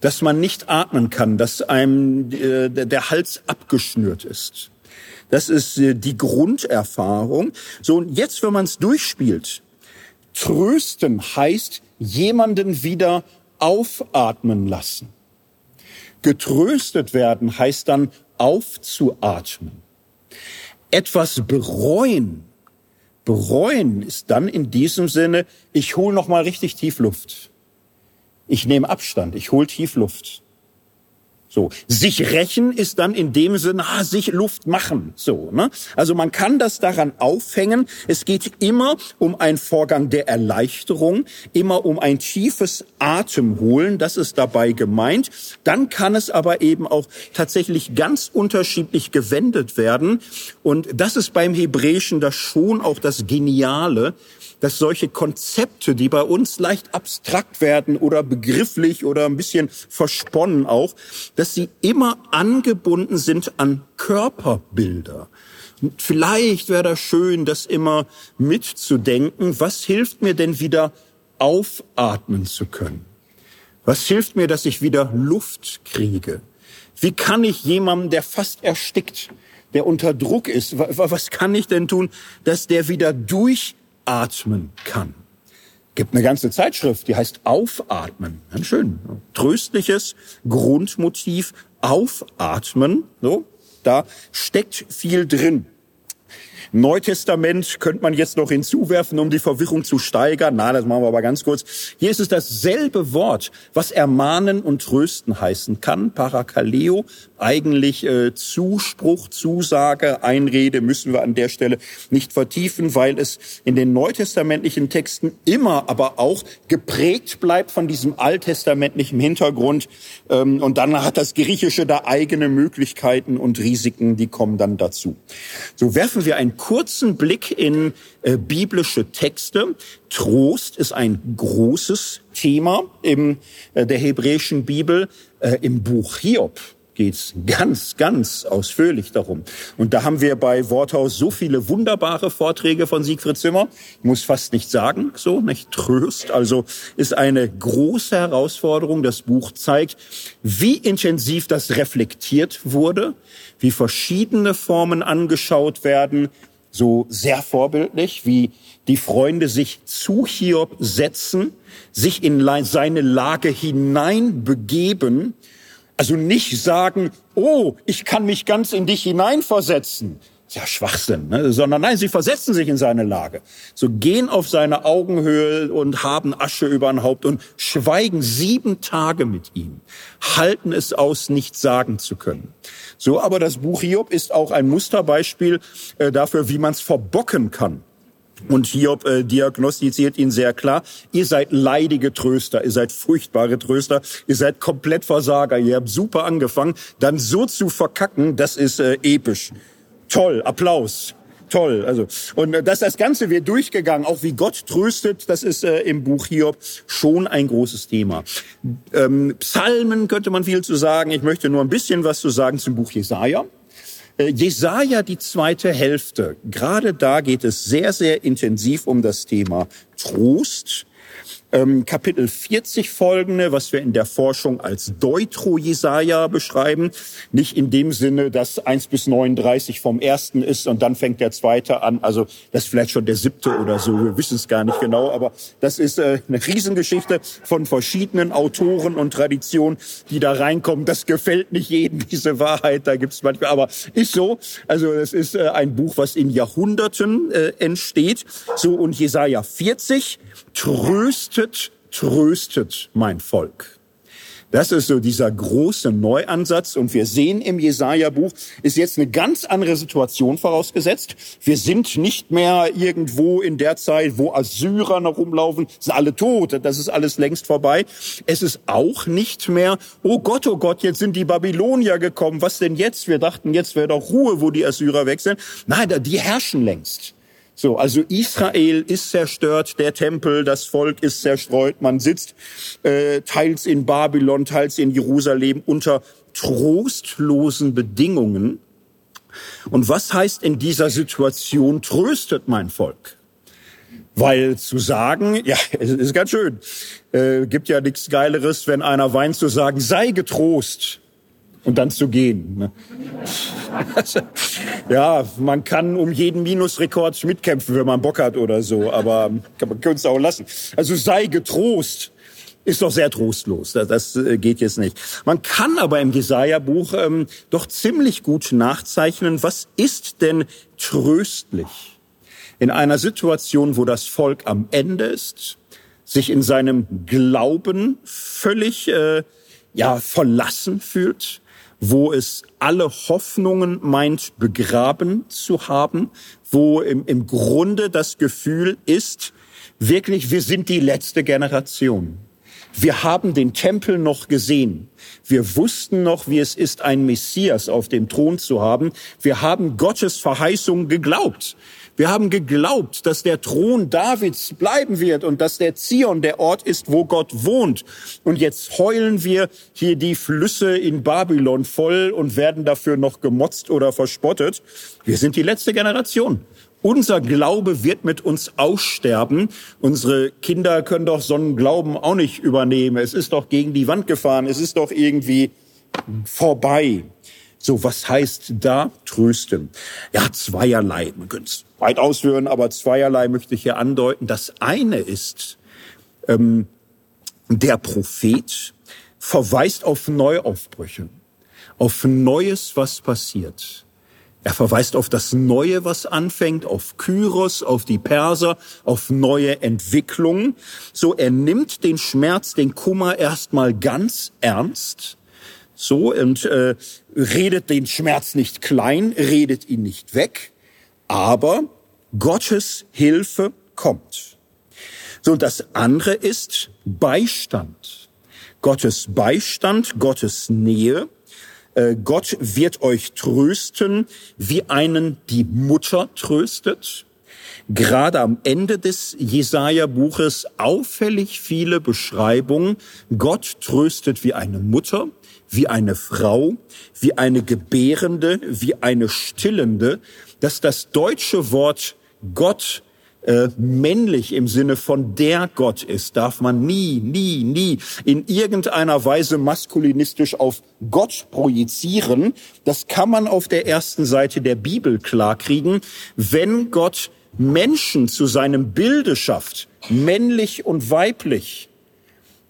dass man nicht atmen kann, dass einem äh, der Hals abgeschnürt ist. Das ist äh, die Grunderfahrung. So, und jetzt, wenn man es durchspielt, trösten heißt jemanden wieder aufatmen lassen. Getröstet werden heißt dann aufzuatmen. Etwas bereuen. Bereuen ist dann in diesem Sinne, ich hole noch mal richtig tief Luft. Ich nehme Abstand, ich hol tief Luft. So, sich rächen ist dann in dem Sinne, ah, sich Luft machen. So, ne? Also man kann das daran aufhängen. Es geht immer um einen Vorgang der Erleichterung, immer um ein tiefes Atemholen. Das ist dabei gemeint. Dann kann es aber eben auch tatsächlich ganz unterschiedlich gewendet werden. Und das ist beim Hebräischen das schon auch das Geniale dass solche Konzepte, die bei uns leicht abstrakt werden oder begrifflich oder ein bisschen versponnen auch, dass sie immer angebunden sind an Körperbilder. Und vielleicht wäre das schön, das immer mitzudenken. Was hilft mir denn wieder aufatmen zu können? Was hilft mir, dass ich wieder Luft kriege? Wie kann ich jemandem, der fast erstickt, der unter Druck ist, was kann ich denn tun, dass der wieder durch atmen kann. Gibt eine ganze Zeitschrift, die heißt Aufatmen. Ganz schön. Tröstliches Grundmotiv. Aufatmen. So. Da steckt viel drin. Neutestament könnte man jetzt noch hinzuwerfen, um die Verwirrung zu steigern. Na, das machen wir aber ganz kurz. Hier ist es dasselbe Wort, was ermahnen und trösten heißen kann. Parakaleo, eigentlich äh, Zuspruch, Zusage, Einrede müssen wir an der Stelle nicht vertiefen, weil es in den neutestamentlichen Texten immer aber auch geprägt bleibt von diesem alttestamentlichen Hintergrund. Ähm, und dann hat das Griechische da eigene Möglichkeiten und Risiken, die kommen dann dazu. So werfen wir einen kurzen Blick in äh, biblische Texte. Trost ist ein großes Thema in äh, der hebräischen Bibel. Äh, Im Buch Hiob geht's ganz, ganz ausführlich darum. Und da haben wir bei Worthaus so viele wunderbare Vorträge von Siegfried Zimmer. Ich muss fast nicht sagen, so, nicht Tröst. Also ist eine große Herausforderung. Das Buch zeigt, wie intensiv das reflektiert wurde, wie verschiedene Formen angeschaut werden, so sehr vorbildlich, wie die Freunde sich zu Hiob setzen, sich in seine Lage hineinbegeben also nicht sagen, oh, ich kann mich ganz in dich hineinversetzen. Ja, Schwachsinn, ne? sondern nein, sie versetzen sich in seine Lage. So gehen auf seine Augenhöhe und haben Asche über ein Haupt und schweigen sieben Tage mit ihm, halten es aus, nichts sagen zu können. So, aber das Buch Hiob ist auch ein Musterbeispiel äh, dafür, wie man es verbocken kann. Und Hiob äh, diagnostiziert ihn sehr klar. Ihr seid leidige Tröster, ihr seid furchtbare Tröster, ihr seid komplett Versager, ihr habt super angefangen. Dann so zu verkacken, das ist äh, episch. Toll, Applaus. Toll, also und äh, dass das Ganze wird durchgegangen, auch wie Gott tröstet, das ist äh, im Buch Hiob schon ein großes Thema. Ähm, Psalmen könnte man viel zu sagen. Ich möchte nur ein bisschen was zu sagen zum Buch Jesaja. Äh, Jesaja, die zweite Hälfte, gerade da geht es sehr, sehr intensiv um das Thema Trost. Ähm, Kapitel 40 folgende, was wir in der Forschung als Deutro-Jesaja beschreiben. Nicht in dem Sinne, dass 1 bis 39 vom ersten ist und dann fängt der zweite an. Also das ist vielleicht schon der siebte oder so, wir wissen es gar nicht genau, aber das ist äh, eine Riesengeschichte von verschiedenen Autoren und Traditionen, die da reinkommen. Das gefällt nicht jedem, diese Wahrheit, da gibt es manchmal, aber ist so. Also es ist äh, ein Buch, was in Jahrhunderten äh, entsteht. So und Jesaja 40 tröstet, tröstet mein Volk. Das ist so dieser große Neuansatz. Und wir sehen im Jesaja-Buch, ist jetzt eine ganz andere Situation vorausgesetzt. Wir sind nicht mehr irgendwo in der Zeit, wo Assyrer noch rumlaufen, sind alle tot. Das ist alles längst vorbei. Es ist auch nicht mehr, oh Gott, oh Gott, jetzt sind die Babylonier gekommen. Was denn jetzt? Wir dachten, jetzt wäre doch Ruhe, wo die Assyrer weg sind. Nein, die herrschen längst. So, also Israel ist zerstört, der Tempel, das Volk ist zerstreut, man sitzt äh, teils in Babylon, teils in Jerusalem unter trostlosen Bedingungen. Und was heißt in dieser Situation tröstet mein Volk? Weil zu sagen, ja, es ist ganz schön, äh, gibt ja nichts Geileres, wenn einer weint, zu sagen, sei getrost und dann zu gehen. Ne? ja, man kann um jeden Minusrekord mitkämpfen, wenn man Bock hat oder so, aber man könnte es auch lassen. Also sei getrost. Ist doch sehr trostlos. Das, das äh, geht jetzt nicht. Man kann aber im Jesaja-Buch ähm, doch ziemlich gut nachzeichnen, was ist denn tröstlich in einer Situation, wo das Volk am Ende ist, sich in seinem Glauben völlig äh, ja verlassen fühlt, wo es alle Hoffnungen meint begraben zu haben, wo im, im Grunde das Gefühl ist, wirklich, wir sind die letzte Generation. Wir haben den Tempel noch gesehen. Wir wussten noch, wie es ist, ein Messias auf dem Thron zu haben. Wir haben Gottes Verheißung geglaubt. Wir haben geglaubt, dass der Thron Davids bleiben wird und dass der Zion der Ort ist, wo Gott wohnt. Und jetzt heulen wir hier die Flüsse in Babylon voll und werden dafür noch gemotzt oder verspottet. Wir sind die letzte Generation. Unser Glaube wird mit uns aussterben. Unsere Kinder können doch so einen Glauben auch nicht übernehmen. Es ist doch gegen die Wand gefahren. Es ist doch irgendwie vorbei. So, was heißt da trösten? Ja, zweierlei. Man könnte es weit ausführen, aber zweierlei möchte ich hier andeuten. Das eine ist, ähm, der Prophet verweist auf Neuaufbrüche, auf Neues, was passiert. Er verweist auf das Neue, was anfängt, auf Kyros, auf die Perser, auf neue Entwicklungen. So, er nimmt den Schmerz, den Kummer erstmal ganz ernst so und äh, redet den Schmerz nicht klein, redet ihn nicht weg, aber Gottes Hilfe kommt. So, und das andere ist Beistand. Gottes Beistand, Gottes Nähe. Äh, Gott wird euch trösten, wie einen die Mutter tröstet. Gerade am Ende des Jesaja-Buches auffällig viele Beschreibungen. Gott tröstet wie eine Mutter wie eine Frau, wie eine Gebärende, wie eine Stillende, dass das deutsche Wort Gott äh, männlich im Sinne von der Gott ist, darf man nie, nie, nie in irgendeiner Weise maskulinistisch auf Gott projizieren. Das kann man auf der ersten Seite der Bibel klarkriegen, wenn Gott Menschen zu seinem Bilde schafft, männlich und weiblich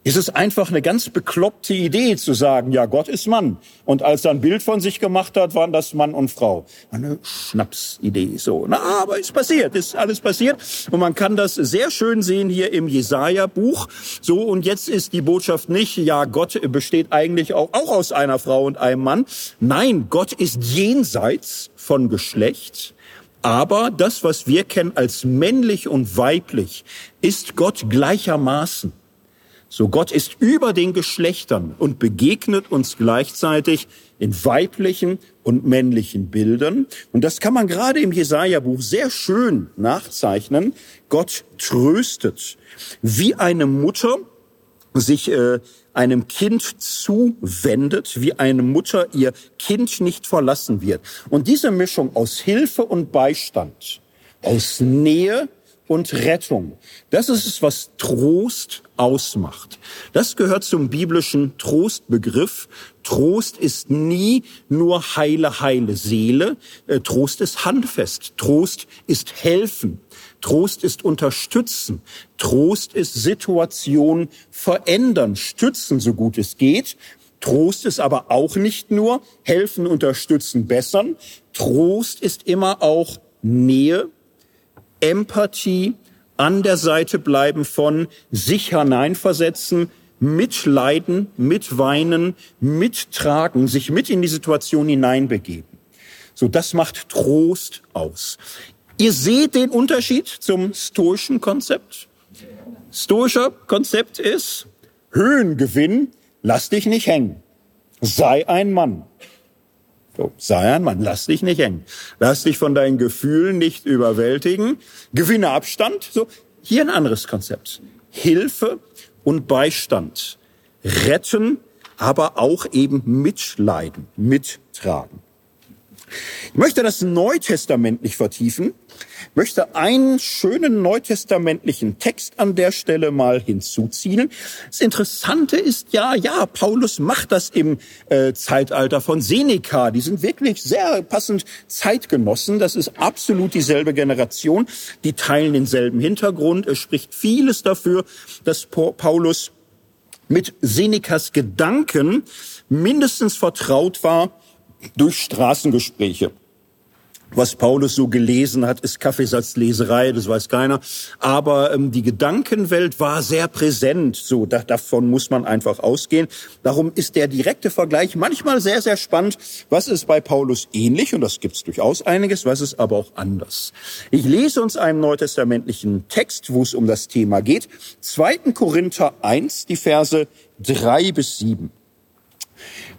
ist es einfach eine ganz bekloppte Idee zu sagen, ja, Gott ist Mann. Und als er ein Bild von sich gemacht hat, waren das Mann und Frau. Eine Schnapsidee, so. Na, aber ist passiert, ist alles passiert. Und man kann das sehr schön sehen hier im Jesaja-Buch. So, und jetzt ist die Botschaft nicht, ja, Gott besteht eigentlich auch, auch aus einer Frau und einem Mann. Nein, Gott ist jenseits von Geschlecht. Aber das, was wir kennen als männlich und weiblich, ist Gott gleichermaßen. So Gott ist über den Geschlechtern und begegnet uns gleichzeitig in weiblichen und männlichen Bildern. Und das kann man gerade im Jesaja-Buch sehr schön nachzeichnen. Gott tröstet, wie eine Mutter sich äh, einem Kind zuwendet, wie eine Mutter ihr Kind nicht verlassen wird. Und diese Mischung aus Hilfe und Beistand, aus Nähe und Rettung. Das ist es, was Trost ausmacht. Das gehört zum biblischen Trostbegriff. Trost ist nie nur heile, heile Seele. Äh, Trost ist handfest. Trost ist helfen. Trost ist unterstützen. Trost ist Situation verändern, stützen, so gut es geht. Trost ist aber auch nicht nur helfen, unterstützen, bessern. Trost ist immer auch Nähe, Empathie, an der Seite bleiben von sich hineinversetzen, mitleiden, mitweinen, mittragen, sich mit in die Situation hineinbegeben. So, das macht Trost aus. Ihr seht den Unterschied zum stoischen Konzept. Stoischer Konzept ist Höhengewinn, lass dich nicht hängen. Sei ein Mann. So, sei ein Mann, lass dich nicht hängen. Lass dich von deinen Gefühlen nicht überwältigen. Gewinne Abstand. So, hier ein anderes Konzept. Hilfe und Beistand. Retten, aber auch eben mitleiden, mittragen. Ich möchte das neutestamentlich vertiefen, möchte einen schönen neutestamentlichen Text an der Stelle mal hinzuziehen. Das Interessante ist ja, ja, Paulus macht das im äh, Zeitalter von Seneca. Die sind wirklich sehr passend Zeitgenossen. Das ist absolut dieselbe Generation. Die teilen denselben Hintergrund. Es spricht vieles dafür, dass Paulus mit Senecas Gedanken mindestens vertraut war durch Straßengespräche. Was Paulus so gelesen hat, ist Kaffeesatzleserei, das weiß keiner. Aber ähm, die Gedankenwelt war sehr präsent. So, da, davon muss man einfach ausgehen. Darum ist der direkte Vergleich manchmal sehr, sehr spannend. Was ist bei Paulus ähnlich? Und das gibt's durchaus einiges. Was ist aber auch anders? Ich lese uns einen neutestamentlichen Text, wo es um das Thema geht. 2. Korinther 1, die Verse 3 bis 7.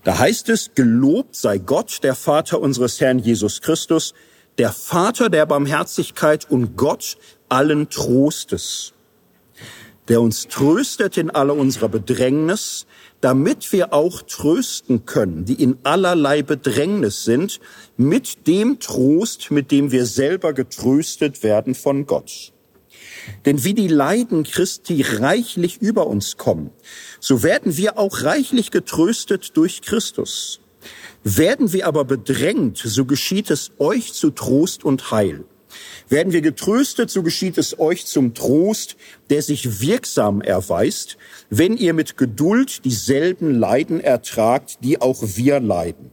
Da heißt es, gelobt sei Gott, der Vater unseres Herrn Jesus Christus, der Vater der Barmherzigkeit und Gott allen Trostes, der uns tröstet in aller unserer Bedrängnis, damit wir auch trösten können, die in allerlei Bedrängnis sind, mit dem Trost, mit dem wir selber getröstet werden von Gott. Denn wie die Leiden Christi reichlich über uns kommen, so werden wir auch reichlich getröstet durch Christus. Werden wir aber bedrängt, so geschieht es euch zu Trost und Heil. Werden wir getröstet, so geschieht es euch zum Trost, der sich wirksam erweist, wenn ihr mit Geduld dieselben Leiden ertragt, die auch wir leiden.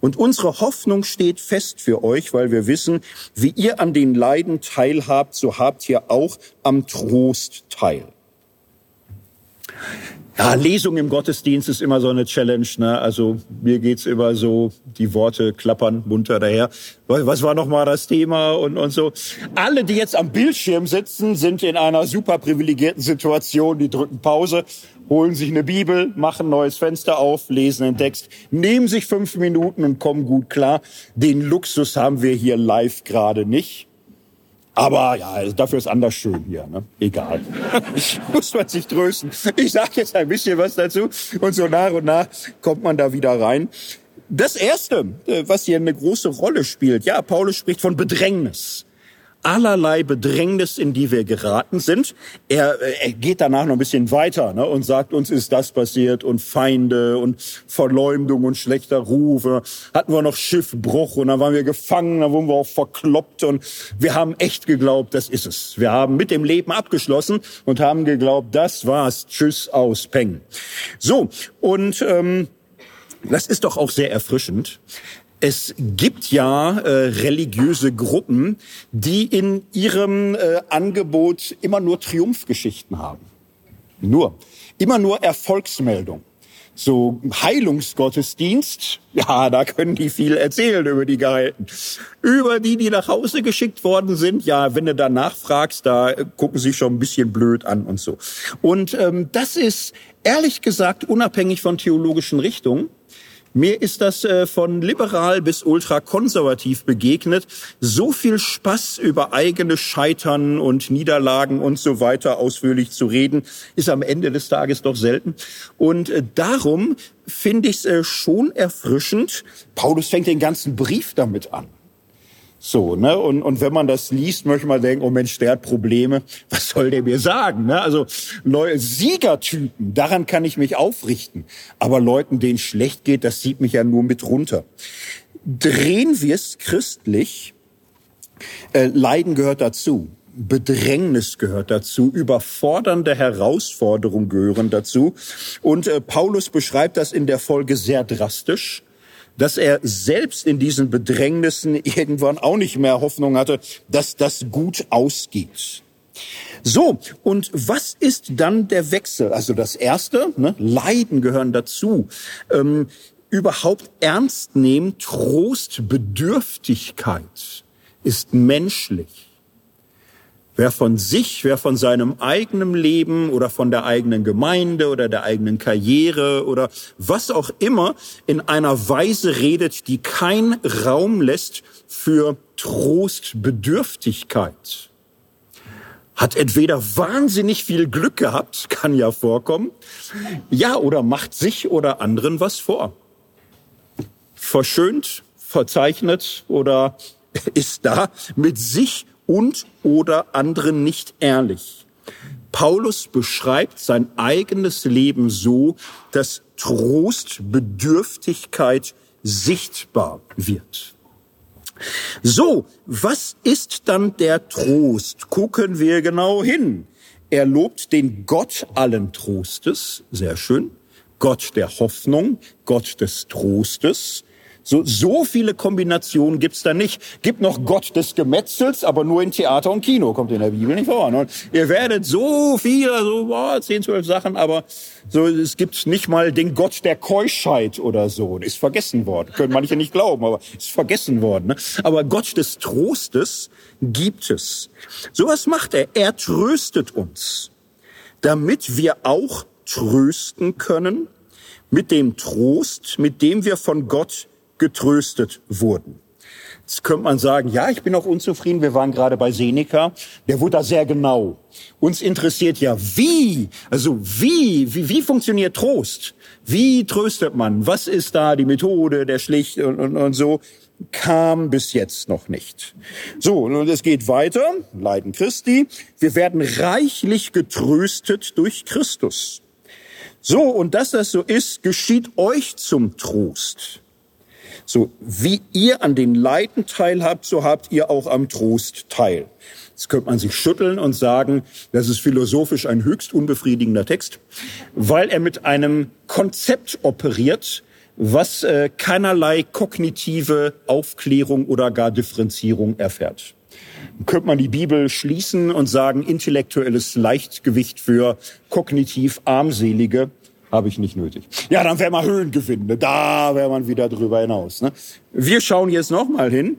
Und unsere Hoffnung steht fest für euch, weil wir wissen, wie ihr an den Leiden teilhabt, so habt ihr auch am Trost teil. Ja, Lesung im Gottesdienst ist immer so eine Challenge. Ne? Also mir geht's immer so, die Worte klappern munter daher. Was war nochmal das Thema und, und so. Alle, die jetzt am Bildschirm sitzen, sind in einer super privilegierten Situation. Die drücken Pause holen sich eine Bibel, machen neues Fenster auf, lesen den Text, nehmen sich fünf Minuten und kommen gut klar. Den Luxus haben wir hier live gerade nicht. Aber ja, also dafür ist anders schön hier. Ne? Egal. Muss man sich trösten. Ich sage jetzt ein bisschen was dazu und so nach und nach kommt man da wieder rein. Das Erste, äh, was hier eine große Rolle spielt, ja, Paulus spricht von Bedrängnis allerlei Bedrängnis, in die wir geraten sind. Er, äh, er geht danach noch ein bisschen weiter ne, und sagt, uns ist das passiert und Feinde und Verleumdung und schlechter Ruf. Hatten wir noch Schiffbruch und dann waren wir gefangen, dann wurden wir auch verkloppt und wir haben echt geglaubt, das ist es. Wir haben mit dem Leben abgeschlossen und haben geglaubt, das war's. Tschüss aus Peng. So, und ähm, das ist doch auch sehr erfrischend. Es gibt ja äh, religiöse Gruppen, die in ihrem äh, Angebot immer nur Triumphgeschichten haben. Nur. Immer nur Erfolgsmeldung. So Heilungsgottesdienst, ja, da können die viel erzählen über die Gehalten. Über die, die nach Hause geschickt worden sind, ja, wenn du danach fragst, da gucken sie schon ein bisschen blöd an und so. Und ähm, das ist ehrlich gesagt unabhängig von theologischen Richtungen mir ist das äh, von liberal bis ultrakonservativ begegnet. So viel Spaß über eigene Scheitern und Niederlagen und so weiter ausführlich zu reden, ist am Ende des Tages doch selten. Und äh, darum finde ich es äh, schon erfrischend. Paulus fängt den ganzen Brief damit an. So, ne? Und, und wenn man das liest, möchte man denken, oh Mensch, der hat Probleme. Was soll der mir sagen? Ne? Also Leute, Siegertypen, daran kann ich mich aufrichten. Aber Leuten, denen schlecht geht, das sieht mich ja nur mit runter. Drehen wir es christlich, äh, Leiden gehört dazu. Bedrängnis gehört dazu, überfordernde Herausforderungen gehören dazu. Und äh, Paulus beschreibt das in der Folge sehr drastisch dass er selbst in diesen Bedrängnissen irgendwann auch nicht mehr Hoffnung hatte, dass das gut ausgeht. So, und was ist dann der Wechsel? Also das Erste, ne, Leiden gehören dazu. Ähm, überhaupt ernst nehmen, Trostbedürftigkeit ist menschlich. Wer von sich, wer von seinem eigenen Leben oder von der eigenen Gemeinde oder der eigenen Karriere oder was auch immer in einer Weise redet, die kein Raum lässt für Trostbedürftigkeit, hat entweder wahnsinnig viel Glück gehabt, kann ja vorkommen, ja, oder macht sich oder anderen was vor. Verschönt, verzeichnet oder ist da mit sich und oder anderen nicht ehrlich. Paulus beschreibt sein eigenes Leben so, dass Trostbedürftigkeit sichtbar wird. So, was ist dann der Trost? Gucken wir genau hin. Er lobt den Gott allen Trostes, sehr schön, Gott der Hoffnung, Gott des Trostes. So, so viele Kombinationen gibt's da nicht. Gibt noch Gott des Gemetzels, aber nur in Theater und Kino, kommt in der Bibel nicht vor. Und ihr werdet so viele, so boah, 10, 12 Sachen, aber so, es gibt nicht mal den Gott der Keuschheit oder so. Ist vergessen worden. Können manche nicht glauben, aber ist vergessen worden. Ne? Aber Gott des Trostes gibt es. So was macht er. Er tröstet uns, damit wir auch trösten können mit dem Trost, mit dem wir von Gott getröstet wurden. Jetzt könnte man sagen, ja, ich bin auch unzufrieden. Wir waren gerade bei Seneca. Der wurde da sehr genau. Uns interessiert ja, wie, also wie, wie, wie funktioniert Trost? Wie tröstet man? Was ist da die Methode, der Schlicht und, und, und so? Kam bis jetzt noch nicht. So, und es geht weiter. Leiden Christi. Wir werden reichlich getröstet durch Christus. So, und dass das so ist, geschieht euch zum Trost. So wie ihr an den Leiden teilhabt, so habt ihr auch am Trost teil. Jetzt könnte man sich schütteln und sagen, das ist philosophisch ein höchst unbefriedigender Text, weil er mit einem Konzept operiert, was äh, keinerlei kognitive Aufklärung oder gar Differenzierung erfährt. Könnte man die Bibel schließen und sagen, intellektuelles Leichtgewicht für kognitiv Armselige habe ich nicht nötig. Ja, dann wäre mal Höhengewinn. Ne? Da wäre man wieder drüber hinaus. Ne? Wir schauen jetzt noch mal hin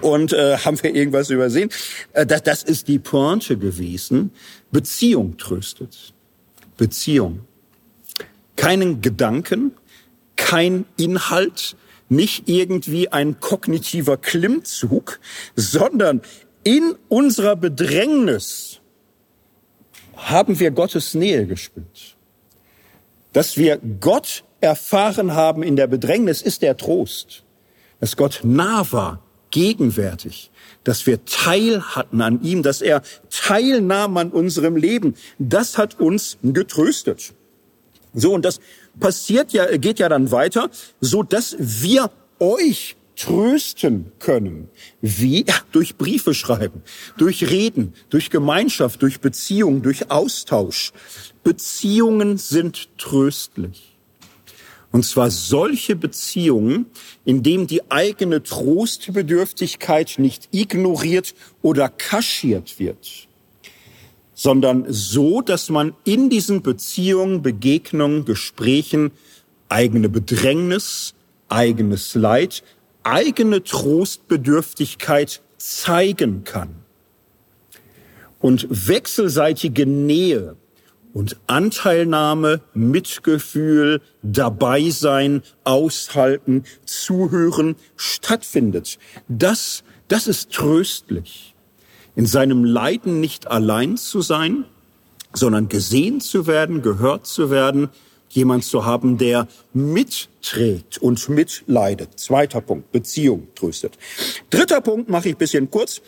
und äh, haben wir irgendwas übersehen. Äh, das, das ist die Pointe gewesen. Beziehung tröstet. Beziehung. Keinen Gedanken, kein Inhalt, nicht irgendwie ein kognitiver Klimmzug, sondern in unserer Bedrängnis haben wir Gottes Nähe gespürt. Dass wir Gott erfahren haben in der Bedrängnis, ist der Trost. Dass Gott nah war, gegenwärtig, dass wir Teil hatten an ihm, dass er teilnahm an unserem Leben, das hat uns getröstet. So, und das passiert ja, geht ja dann weiter, so dass wir euch trösten können. Wie? Durch Briefe schreiben, durch Reden, durch Gemeinschaft, durch Beziehung, durch Austausch. Beziehungen sind tröstlich. Und zwar solche Beziehungen, in denen die eigene Trostbedürftigkeit nicht ignoriert oder kaschiert wird, sondern so, dass man in diesen Beziehungen, Begegnungen, Gesprächen eigene Bedrängnis, eigenes Leid, eigene Trostbedürftigkeit zeigen kann. Und wechselseitige Nähe und Anteilnahme, Mitgefühl, dabei sein, aushalten, zuhören stattfindet. Das, das ist tröstlich. In seinem Leiden nicht allein zu sein, sondern gesehen zu werden, gehört zu werden, jemand zu haben, der mitträgt und mitleidet. Zweiter Punkt, Beziehung tröstet. Dritter Punkt mache ich bisschen kurz.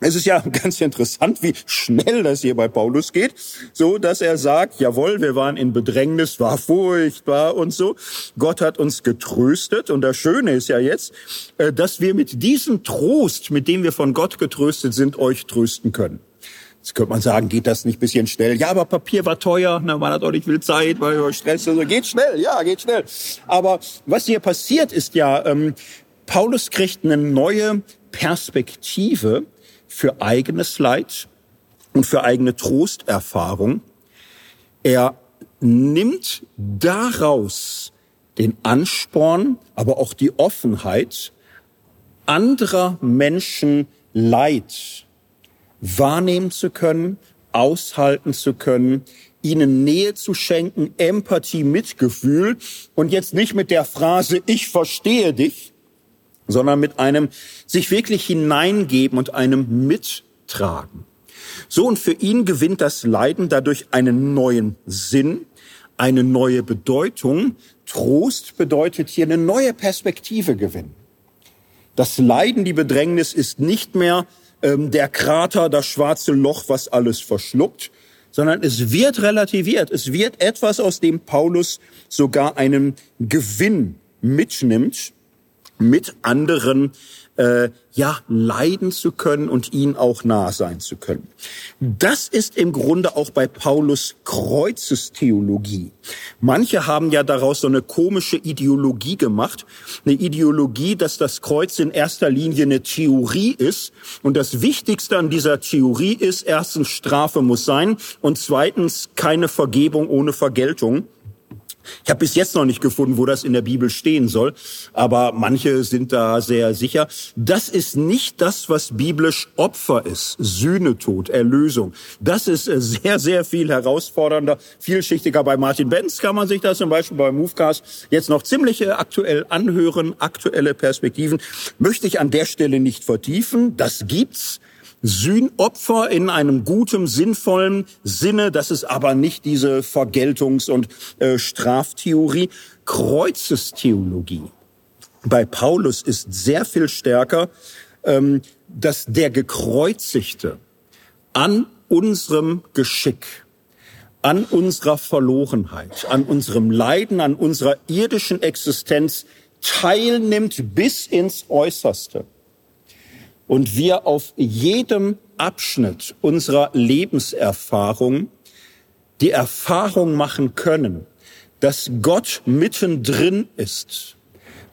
Es ist ja ganz interessant, wie schnell das hier bei Paulus geht, so dass er sagt, jawohl, wir waren in Bedrängnis, war furchtbar und so. Gott hat uns getröstet und das Schöne ist ja jetzt, äh, dass wir mit diesem Trost, mit dem wir von Gott getröstet sind, euch trösten können. Jetzt könnte man sagen, geht das nicht bisschen schnell? Ja, aber Papier war teuer, na, man hat auch nicht viel Zeit, weil über Stress, also geht schnell, ja, geht schnell. Aber was hier passiert ist ja, ähm, Paulus kriegt eine neue Perspektive für eigenes Leid und für eigene Trosterfahrung. Er nimmt daraus den Ansporn, aber auch die Offenheit, anderer Menschen Leid wahrnehmen zu können, aushalten zu können, ihnen Nähe zu schenken, Empathie, Mitgefühl und jetzt nicht mit der Phrase ich verstehe dich, sondern mit einem sich wirklich hineingeben und einem mittragen. So und für ihn gewinnt das Leiden dadurch einen neuen Sinn, eine neue Bedeutung. Trost bedeutet hier eine neue Perspektive gewinnen. Das Leiden, die Bedrängnis ist nicht mehr ähm, der Krater, das schwarze Loch, was alles verschluckt, sondern es wird relativiert. Es wird etwas, aus dem Paulus sogar einen Gewinn mitnimmt mit anderen äh, ja leiden zu können und ihnen auch nah sein zu können. Das ist im Grunde auch bei Paulus Kreuzestheologie. Manche haben ja daraus so eine komische Ideologie gemacht, eine Ideologie, dass das Kreuz in erster Linie eine Theorie ist und das Wichtigste an dieser Theorie ist erstens Strafe muss sein und zweitens keine Vergebung ohne Vergeltung. Ich habe bis jetzt noch nicht gefunden, wo das in der Bibel stehen soll, aber manche sind da sehr sicher. Das ist nicht das, was biblisch Opfer ist, Sühnetod, Erlösung. Das ist äh, sehr, sehr viel herausfordernder, vielschichtiger. Bei Martin Benz kann man sich das zum Beispiel bei Movecast jetzt noch ziemlich äh, aktuell anhören, aktuelle Perspektiven. Möchte ich an der Stelle nicht vertiefen. Das gibt's. Sühnopfer in einem guten, sinnvollen Sinne. Das ist aber nicht diese Vergeltungs- und äh, Straftheorie. Kreuzestheologie bei Paulus ist sehr viel stärker, ähm, dass der Gekreuzigte an unserem Geschick, an unserer Verlorenheit, an unserem Leiden, an unserer irdischen Existenz teilnimmt bis ins Äußerste und wir auf jedem Abschnitt unserer Lebenserfahrung die Erfahrung machen können, dass Gott mittendrin ist,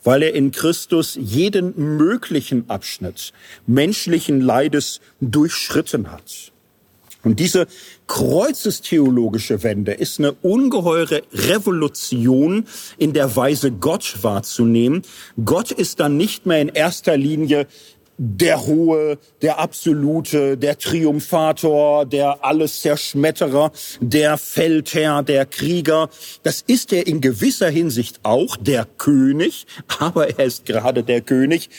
weil er in Christus jeden möglichen Abschnitt menschlichen Leides durchschritten hat. Und diese kreuzestheologische Wende ist eine ungeheure Revolution in der Weise, Gott wahrzunehmen. Gott ist dann nicht mehr in erster Linie der Hohe, der Absolute, der Triumphator, der Alles-Zerschmetterer, der Feldherr, der Krieger. Das ist er in gewisser Hinsicht auch, der König, aber er ist gerade der König,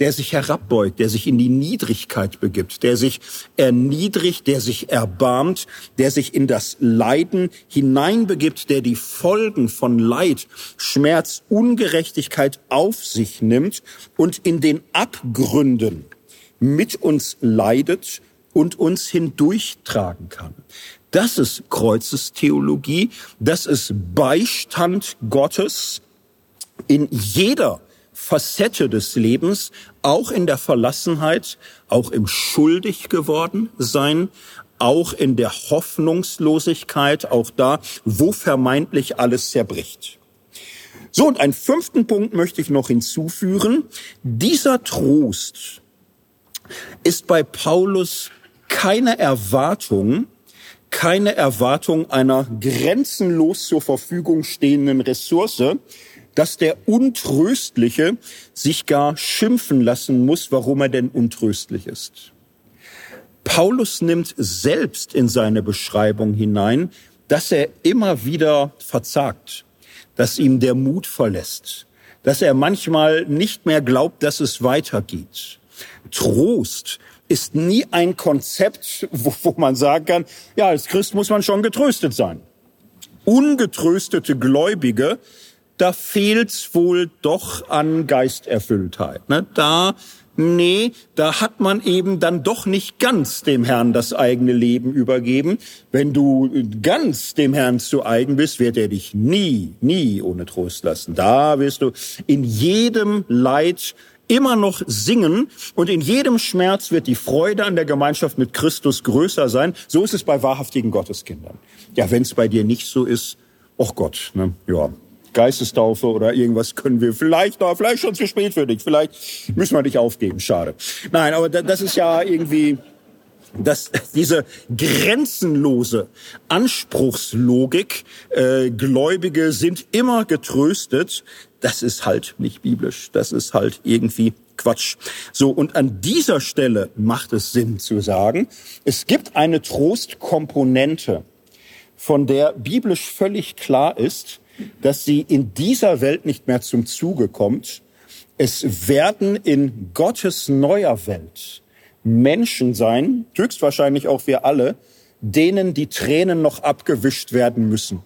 der sich herabbeugt, der sich in die Niedrigkeit begibt, der sich erniedrigt, der sich erbarmt, der sich in das Leiden hineinbegibt, der die Folgen von Leid, Schmerz, Ungerechtigkeit auf sich nimmt und in den Abgründen mit uns leidet und uns hindurchtragen kann. Das ist Kreuzestheologie, das ist Beistand Gottes in jeder Facette des Lebens, auch in der Verlassenheit, auch im schuldig geworden sein, auch in der Hoffnungslosigkeit, auch da, wo vermeintlich alles zerbricht. So, und einen fünften Punkt möchte ich noch hinzufügen. Dieser Trost, ist bei Paulus keine Erwartung, keine Erwartung einer grenzenlos zur Verfügung stehenden Ressource, dass der Untröstliche sich gar schimpfen lassen muss, warum er denn untröstlich ist. Paulus nimmt selbst in seine Beschreibung hinein, dass er immer wieder verzagt, dass ihm der Mut verlässt, dass er manchmal nicht mehr glaubt, dass es weitergeht. Trost ist nie ein Konzept, wo, wo man sagen kann, ja, als Christ muss man schon getröstet sein. ungetröstete Gläubige, da fehlt's wohl doch an Geisterfülltheit. Ne? Da Nee, da hat man eben dann doch nicht ganz dem Herrn das eigene Leben übergeben. Wenn du ganz dem Herrn zu eigen bist, wird er dich nie, nie ohne Trost lassen. Da wirst du in jedem Leid immer noch singen und in jedem Schmerz wird die Freude an der Gemeinschaft mit Christus größer sein. So ist es bei wahrhaftigen Gotteskindern. Ja, wenn es bei dir nicht so ist, och Gott, ne? ja, Geistestaufe oder irgendwas können wir vielleicht, aber vielleicht schon zu spät für dich. Vielleicht müssen wir dich aufgeben. Schade. Nein, aber das ist ja irgendwie, dass diese grenzenlose Anspruchslogik, äh, Gläubige sind immer getröstet, das ist halt nicht biblisch. Das ist halt irgendwie Quatsch. So, und an dieser Stelle macht es Sinn zu sagen, es gibt eine Trostkomponente, von der biblisch völlig klar ist, dass sie in dieser Welt nicht mehr zum Zuge kommt. Es werden in Gottes neuer Welt Menschen sein, höchstwahrscheinlich auch wir alle, denen die Tränen noch abgewischt werden müssen.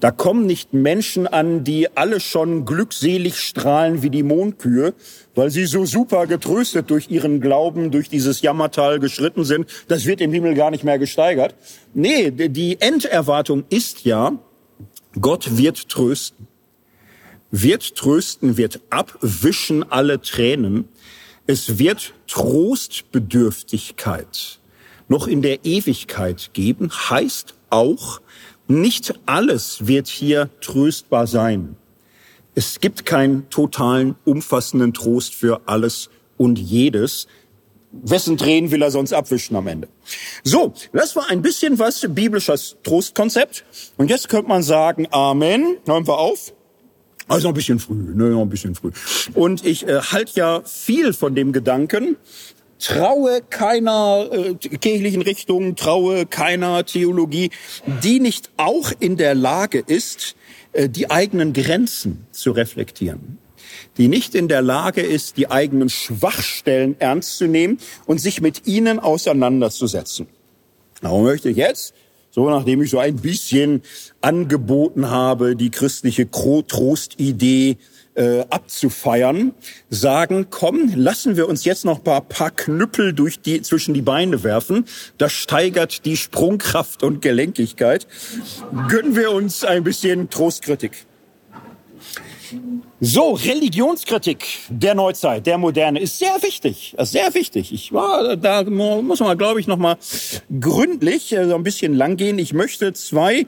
Da kommen nicht Menschen an, die alle schon glückselig strahlen wie die Mondkühe, weil sie so super getröstet durch ihren Glauben, durch dieses Jammertal geschritten sind. Das wird im Himmel gar nicht mehr gesteigert. Nee, die Enderwartung ist ja, Gott wird trösten. Wird trösten, wird abwischen alle Tränen. Es wird Trostbedürftigkeit noch in der Ewigkeit geben, heißt auch, nicht alles wird hier tröstbar sein. Es gibt keinen totalen, umfassenden Trost für alles und jedes. Wessen Tränen will er sonst abwischen am Ende? So, das war ein bisschen was biblisches Trostkonzept. Und jetzt könnte man sagen, Amen. Hören wir auf. Also ein bisschen früh, ne, ein bisschen früh. Und ich äh, halte ja viel von dem Gedanken, traue keiner äh, kirchlichen Richtung, traue keiner Theologie, die nicht auch in der Lage ist, äh, die eigenen Grenzen zu reflektieren die nicht in der Lage ist, die eigenen Schwachstellen ernst zu nehmen und sich mit ihnen auseinanderzusetzen. Darum möchte ich jetzt, so nachdem ich so ein bisschen angeboten habe, die christliche Trostidee äh, abzufeiern, sagen, komm, lassen wir uns jetzt noch ein paar, paar Knüppel durch die, zwischen die Beine werfen. Das steigert die Sprungkraft und Gelenkigkeit. Gönnen wir uns ein bisschen Trostkritik. So, Religionskritik der Neuzeit, der Moderne ist sehr wichtig, ist sehr wichtig. Ich war, da muss man, glaube ich, noch mal gründlich äh, so ein bisschen langgehen. Ich möchte zwei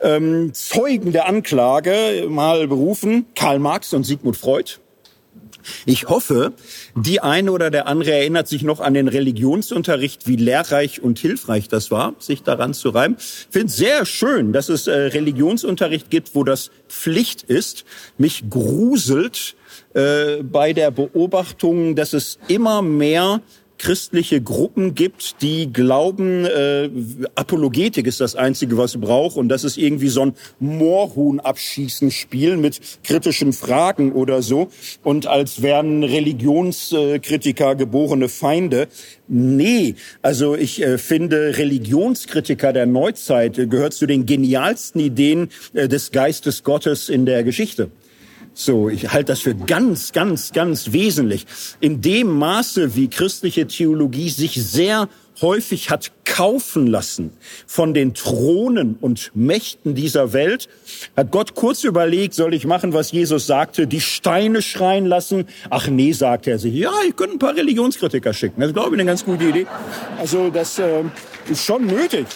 ähm, Zeugen der Anklage mal berufen, Karl Marx und Sigmund Freud. Ich hoffe, die eine oder der andere erinnert sich noch an den Religionsunterricht, wie lehrreich und hilfreich das war, sich daran zu reiben. Ich finde sehr schön, dass es äh, Religionsunterricht gibt, wo das Pflicht ist. Mich gruselt äh, bei der Beobachtung, dass es immer mehr christliche Gruppen gibt, die glauben, äh, Apologetik ist das Einzige, was sie braucht und das ist irgendwie so ein Moorhuhn abschießen Spiel mit kritischen Fragen oder so und als wären Religionskritiker geborene Feinde. Nee, also ich äh, finde, Religionskritiker der Neuzeit gehört zu den genialsten Ideen äh, des Geistes Gottes in der Geschichte. So, ich halte das für ganz, ganz, ganz wesentlich. In dem Maße, wie christliche Theologie sich sehr häufig hat kaufen lassen von den Thronen und Mächten dieser Welt, hat Gott kurz überlegt, soll ich machen, was Jesus sagte, die Steine schreien lassen? Ach nee, sagt er sich, ja, ich könnte ein paar Religionskritiker schicken. Das glaube ich, eine ganz gute Idee. Also das äh, ist schon nötig.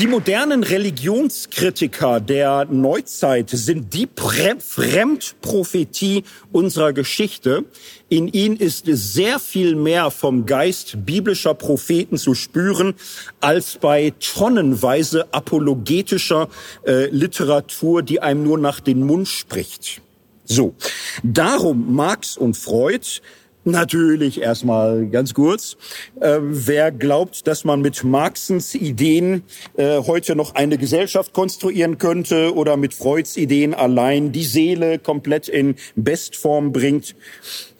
Die modernen Religionskritiker der Neuzeit sind die Fremdprophetie unserer Geschichte. In ihnen ist sehr viel mehr vom Geist biblischer Propheten zu spüren als bei tonnenweise apologetischer äh, Literatur, die einem nur nach den Mund spricht. So, darum Marx und Freud Natürlich erstmal ganz kurz. Äh, wer glaubt, dass man mit Marxens Ideen äh, heute noch eine Gesellschaft konstruieren könnte oder mit Freuds Ideen allein die Seele komplett in Bestform bringt,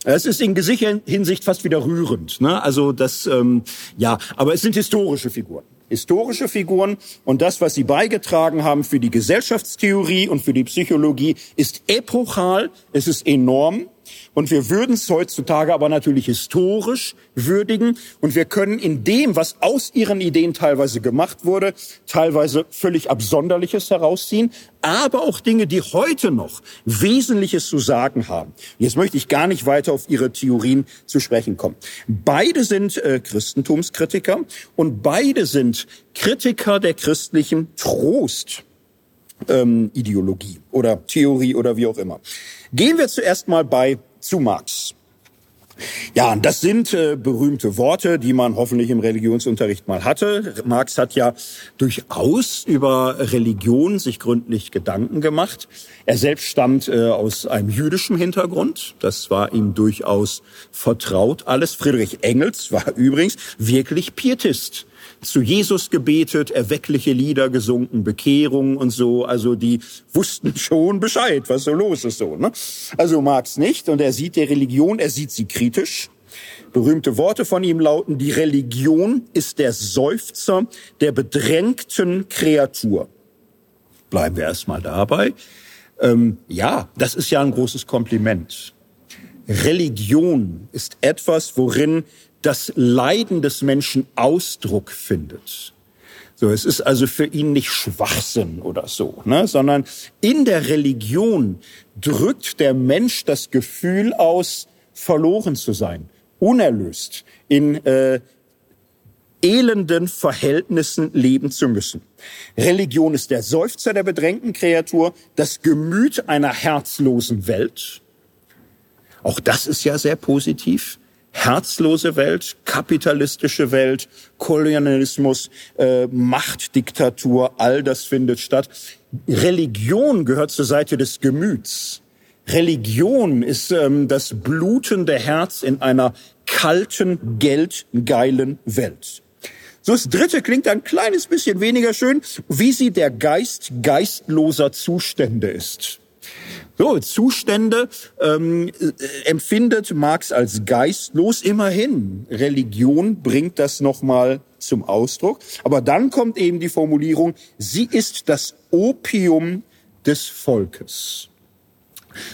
es ist in gesicher Hinsicht fast wieder rührend. Ne? Also das, ähm, ja, aber es sind historische Figuren historische Figuren und das, was sie beigetragen haben für die Gesellschaftstheorie und für die Psychologie, ist epochal, es ist enorm und wir würden es heutzutage aber natürlich historisch würdigen. Und wir können in dem, was aus ihren Ideen teilweise gemacht wurde, teilweise völlig Absonderliches herausziehen, aber auch Dinge, die heute noch Wesentliches zu sagen haben. Jetzt möchte ich gar nicht weiter auf ihre Theorien zu sprechen kommen. Beide sind äh, Christentumskritiker und beide sind Kritiker der christlichen Trost ähm, Ideologie oder Theorie oder wie auch immer. Gehen wir zuerst mal bei zu Marx. Ja, das sind äh, berühmte Worte, die man hoffentlich im Religionsunterricht mal hatte. Marx hat ja durchaus über Religion sich gründlich Gedanken gemacht. Er selbst stammt äh, aus einem jüdischen Hintergrund. Das war ihm durchaus vertraut alles. Friedrich Engels war übrigens wirklich Pietist zu Jesus gebetet, erweckliche Lieder gesungen, Bekehrung und so. Also die wussten schon Bescheid, was so los ist so. Ne? Also Marx nicht und er sieht die Religion, er sieht sie kritisch. Berühmte Worte von ihm lauten, die Religion ist der Seufzer der bedrängten Kreatur. Bleiben wir erstmal dabei. Ähm, ja, das ist ja ein großes Kompliment. Religion ist etwas, worin das Leiden des Menschen Ausdruck findet. So, es ist also für ihn nicht Schwachsinn oder so, ne, sondern in der Religion drückt der Mensch das Gefühl aus, verloren zu sein, unerlöst, in äh, elenden Verhältnissen leben zu müssen. Religion ist der Seufzer der bedrängten Kreatur, das Gemüt einer herzlosen Welt. Auch das ist ja sehr positiv herzlose Welt, kapitalistische Welt, Kolonialismus, äh, Machtdiktatur, all das findet statt. Religion gehört zur Seite des Gemüts. Religion ist ähm, das blutende Herz in einer kalten, geldgeilen Welt. So, das dritte klingt ein kleines bisschen weniger schön, wie sie der Geist geistloser Zustände ist. So, Zustände ähm, äh, empfindet Marx als geistlos. Immerhin, Religion bringt das nochmal zum Ausdruck. Aber dann kommt eben die Formulierung, sie ist das Opium des Volkes.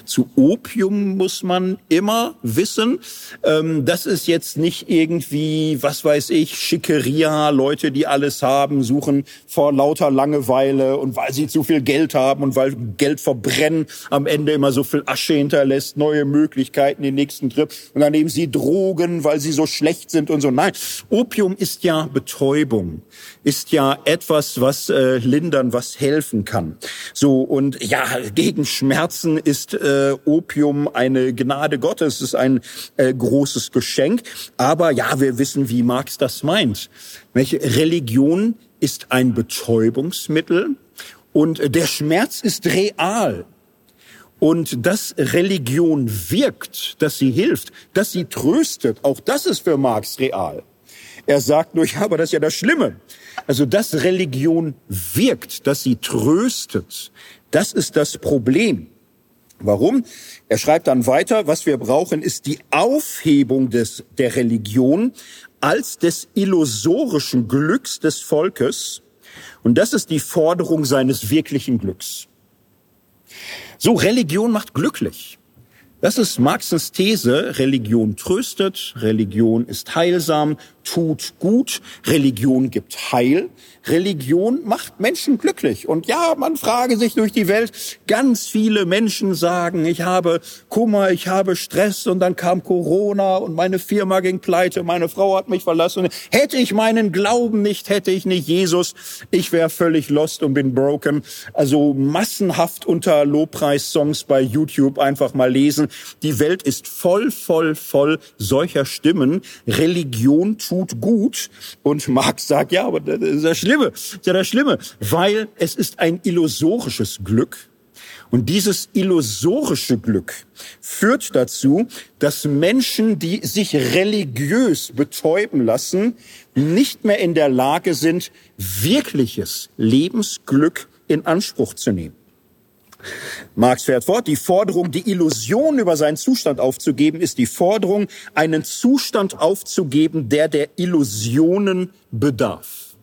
Zu Opium muss man immer wissen. Ähm, das ist jetzt nicht irgendwie, was weiß ich, Schickeria, Leute, die alles haben, suchen vor lauter Langeweile und weil sie zu viel Geld haben und weil Geld verbrennen am Ende immer so viel Asche hinterlässt, neue Möglichkeiten, den nächsten Trip. Und dann nehmen sie Drogen, weil sie so schlecht sind und so. Nein, Opium ist ja Betäubung, ist ja etwas, was äh, lindern, was helfen kann. So, und ja, gegen Schmerzen ist äh, Opium eine Gnade Gottes, ist ein äh, großes Geschenk. Aber ja, wir wissen, wie Marx das meint. Welche Religion ist ein Betäubungsmittel und der Schmerz ist real. Und dass Religion wirkt, dass sie hilft, dass sie tröstet, auch das ist für Marx real. Er sagt nur, ja, aber das ist ja das Schlimme. Also, dass Religion wirkt, dass sie tröstet, das ist das Problem. Warum? Er schreibt dann weiter, was wir brauchen, ist die Aufhebung des, der Religion als des illusorischen Glücks des Volkes. Und das ist die Forderung seines wirklichen Glücks. So, Religion macht glücklich. Das ist Marxens These. Religion tröstet, Religion ist heilsam, tut gut, Religion gibt Heil, Religion macht Menschen glücklich. Und ja, man frage sich durch die Welt, ganz viele Menschen sagen, ich habe Kummer, ich habe Stress und dann kam Corona und meine Firma ging pleite, meine Frau hat mich verlassen. Hätte ich meinen Glauben nicht, hätte ich nicht Jesus, ich wäre völlig lost und bin broken. Also massenhaft unter Lobpreissongs bei YouTube einfach mal lesen. Die Welt ist voll, voll, voll solcher Stimmen. Religion tut gut. Und Marx sagt, ja, aber das ist schlimm Schlimme, ist ja das Schlimme, weil es ist ein illusorisches Glück. Und dieses illusorische Glück führt dazu, dass Menschen, die sich religiös betäuben lassen, nicht mehr in der Lage sind, wirkliches Lebensglück in Anspruch zu nehmen. Marx fährt fort, die Forderung, die Illusion über seinen Zustand aufzugeben, ist die Forderung, einen Zustand aufzugeben, der der Illusionen bedarf.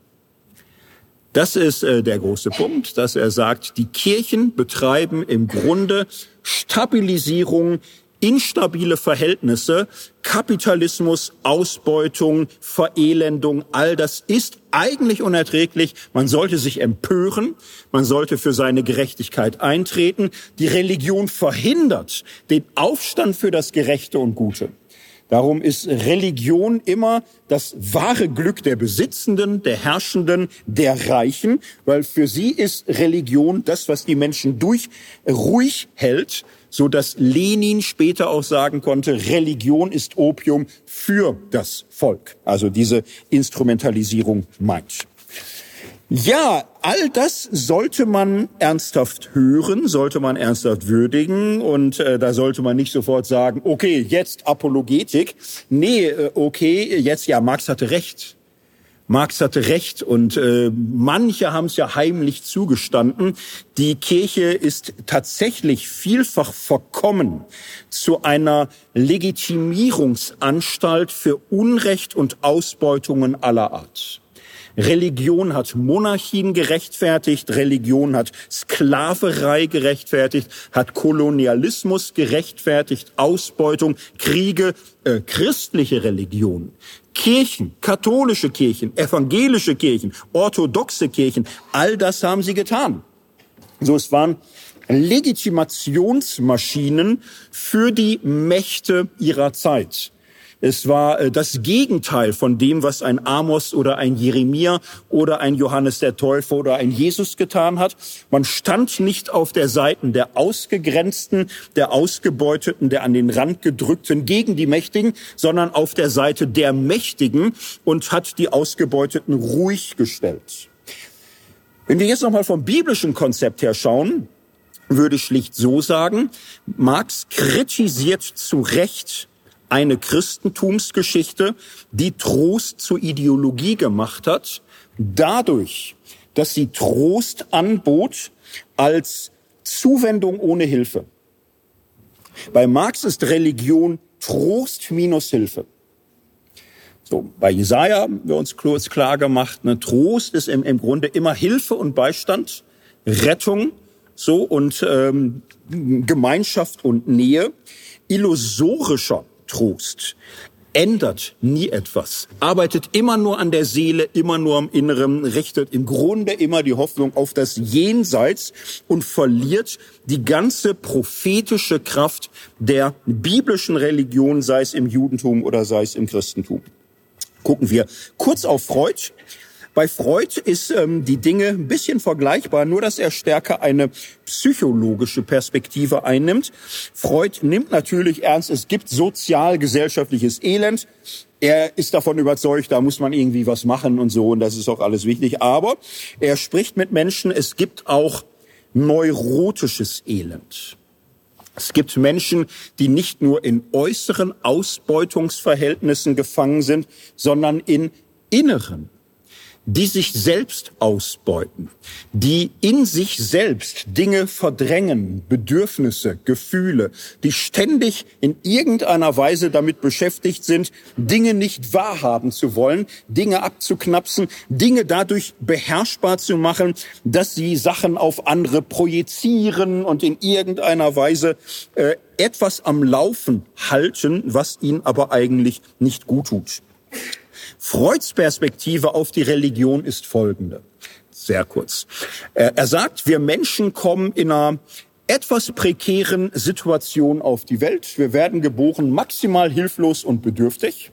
Das ist äh, der große Punkt, dass er sagt, die Kirchen betreiben im Grunde Stabilisierung instabile Verhältnisse, Kapitalismus, Ausbeutung, Verelendung, all das ist eigentlich unerträglich. Man sollte sich empören, man sollte für seine Gerechtigkeit eintreten. Die Religion verhindert den Aufstand für das Gerechte und Gute. Darum ist Religion immer das wahre Glück der Besitzenden, der Herrschenden, der Reichen, weil für sie ist Religion das, was die Menschen durch ruhig hält, so dass Lenin später auch sagen konnte, Religion ist Opium für das Volk. Also diese Instrumentalisierung meint. Ja, all das sollte man ernsthaft hören, sollte man ernsthaft würdigen und äh, da sollte man nicht sofort sagen, okay, jetzt Apologetik. Nee, äh, okay, jetzt ja, Marx hatte recht. Marx hatte recht und äh, manche haben es ja heimlich zugestanden. Die Kirche ist tatsächlich vielfach verkommen zu einer Legitimierungsanstalt für Unrecht und Ausbeutungen aller Art. Religion hat Monarchien gerechtfertigt, Religion hat Sklaverei gerechtfertigt, hat Kolonialismus gerechtfertigt, Ausbeutung, Kriege, äh, christliche Religion. Kirchen, katholische Kirchen, evangelische Kirchen, orthodoxe Kirchen, all das haben sie getan. So, es waren Legitimationsmaschinen für die Mächte ihrer Zeit. Es war äh, das Gegenteil von dem, was ein Amos oder ein Jeremia oder ein Johannes der Täufer oder ein Jesus getan hat. Man stand nicht auf der Seite der Ausgegrenzten, der Ausgebeuteten, der an den Rand gedrückten gegen die Mächtigen, sondern auf der Seite der Mächtigen und hat die Ausgebeuteten ruhig gestellt. Wenn wir jetzt nochmal vom biblischen Konzept her schauen, würde ich schlicht so sagen, Marx kritisiert zu Recht eine Christentumsgeschichte, die Trost zur Ideologie gemacht hat, dadurch, dass sie Trost anbot als Zuwendung ohne Hilfe. Bei Marx ist Religion Trost minus Hilfe. So, bei Jesaja haben wir uns kurz klar gemacht, ne, Trost ist im, im Grunde immer Hilfe und Beistand, Rettung, so und ähm, Gemeinschaft und Nähe. Illusorischer Trost ändert nie etwas, arbeitet immer nur an der Seele, immer nur am Inneren, richtet im Grunde immer die Hoffnung auf das Jenseits und verliert die ganze prophetische Kraft der biblischen Religion, sei es im Judentum oder sei es im Christentum. Gucken wir kurz auf Freud. Bei Freud ist ähm, die Dinge ein bisschen vergleichbar, nur dass er stärker eine psychologische Perspektive einnimmt. Freud nimmt natürlich ernst, es gibt sozial-gesellschaftliches Elend. Er ist davon überzeugt, da muss man irgendwie was machen und so, und das ist auch alles wichtig. Aber er spricht mit Menschen, es gibt auch neurotisches Elend. Es gibt Menschen, die nicht nur in äußeren Ausbeutungsverhältnissen gefangen sind, sondern in inneren die sich selbst ausbeuten, die in sich selbst Dinge verdrängen, Bedürfnisse, Gefühle, die ständig in irgendeiner Weise damit beschäftigt sind, Dinge nicht wahrhaben zu wollen, Dinge abzuknapsen, Dinge dadurch beherrschbar zu machen, dass sie Sachen auf andere projizieren und in irgendeiner Weise äh, etwas am Laufen halten, was ihnen aber eigentlich nicht gut tut. Freuds Perspektive auf die Religion ist folgende. Sehr kurz. Er sagt, wir Menschen kommen in einer etwas prekären Situation auf die Welt. Wir werden geboren maximal hilflos und bedürftig.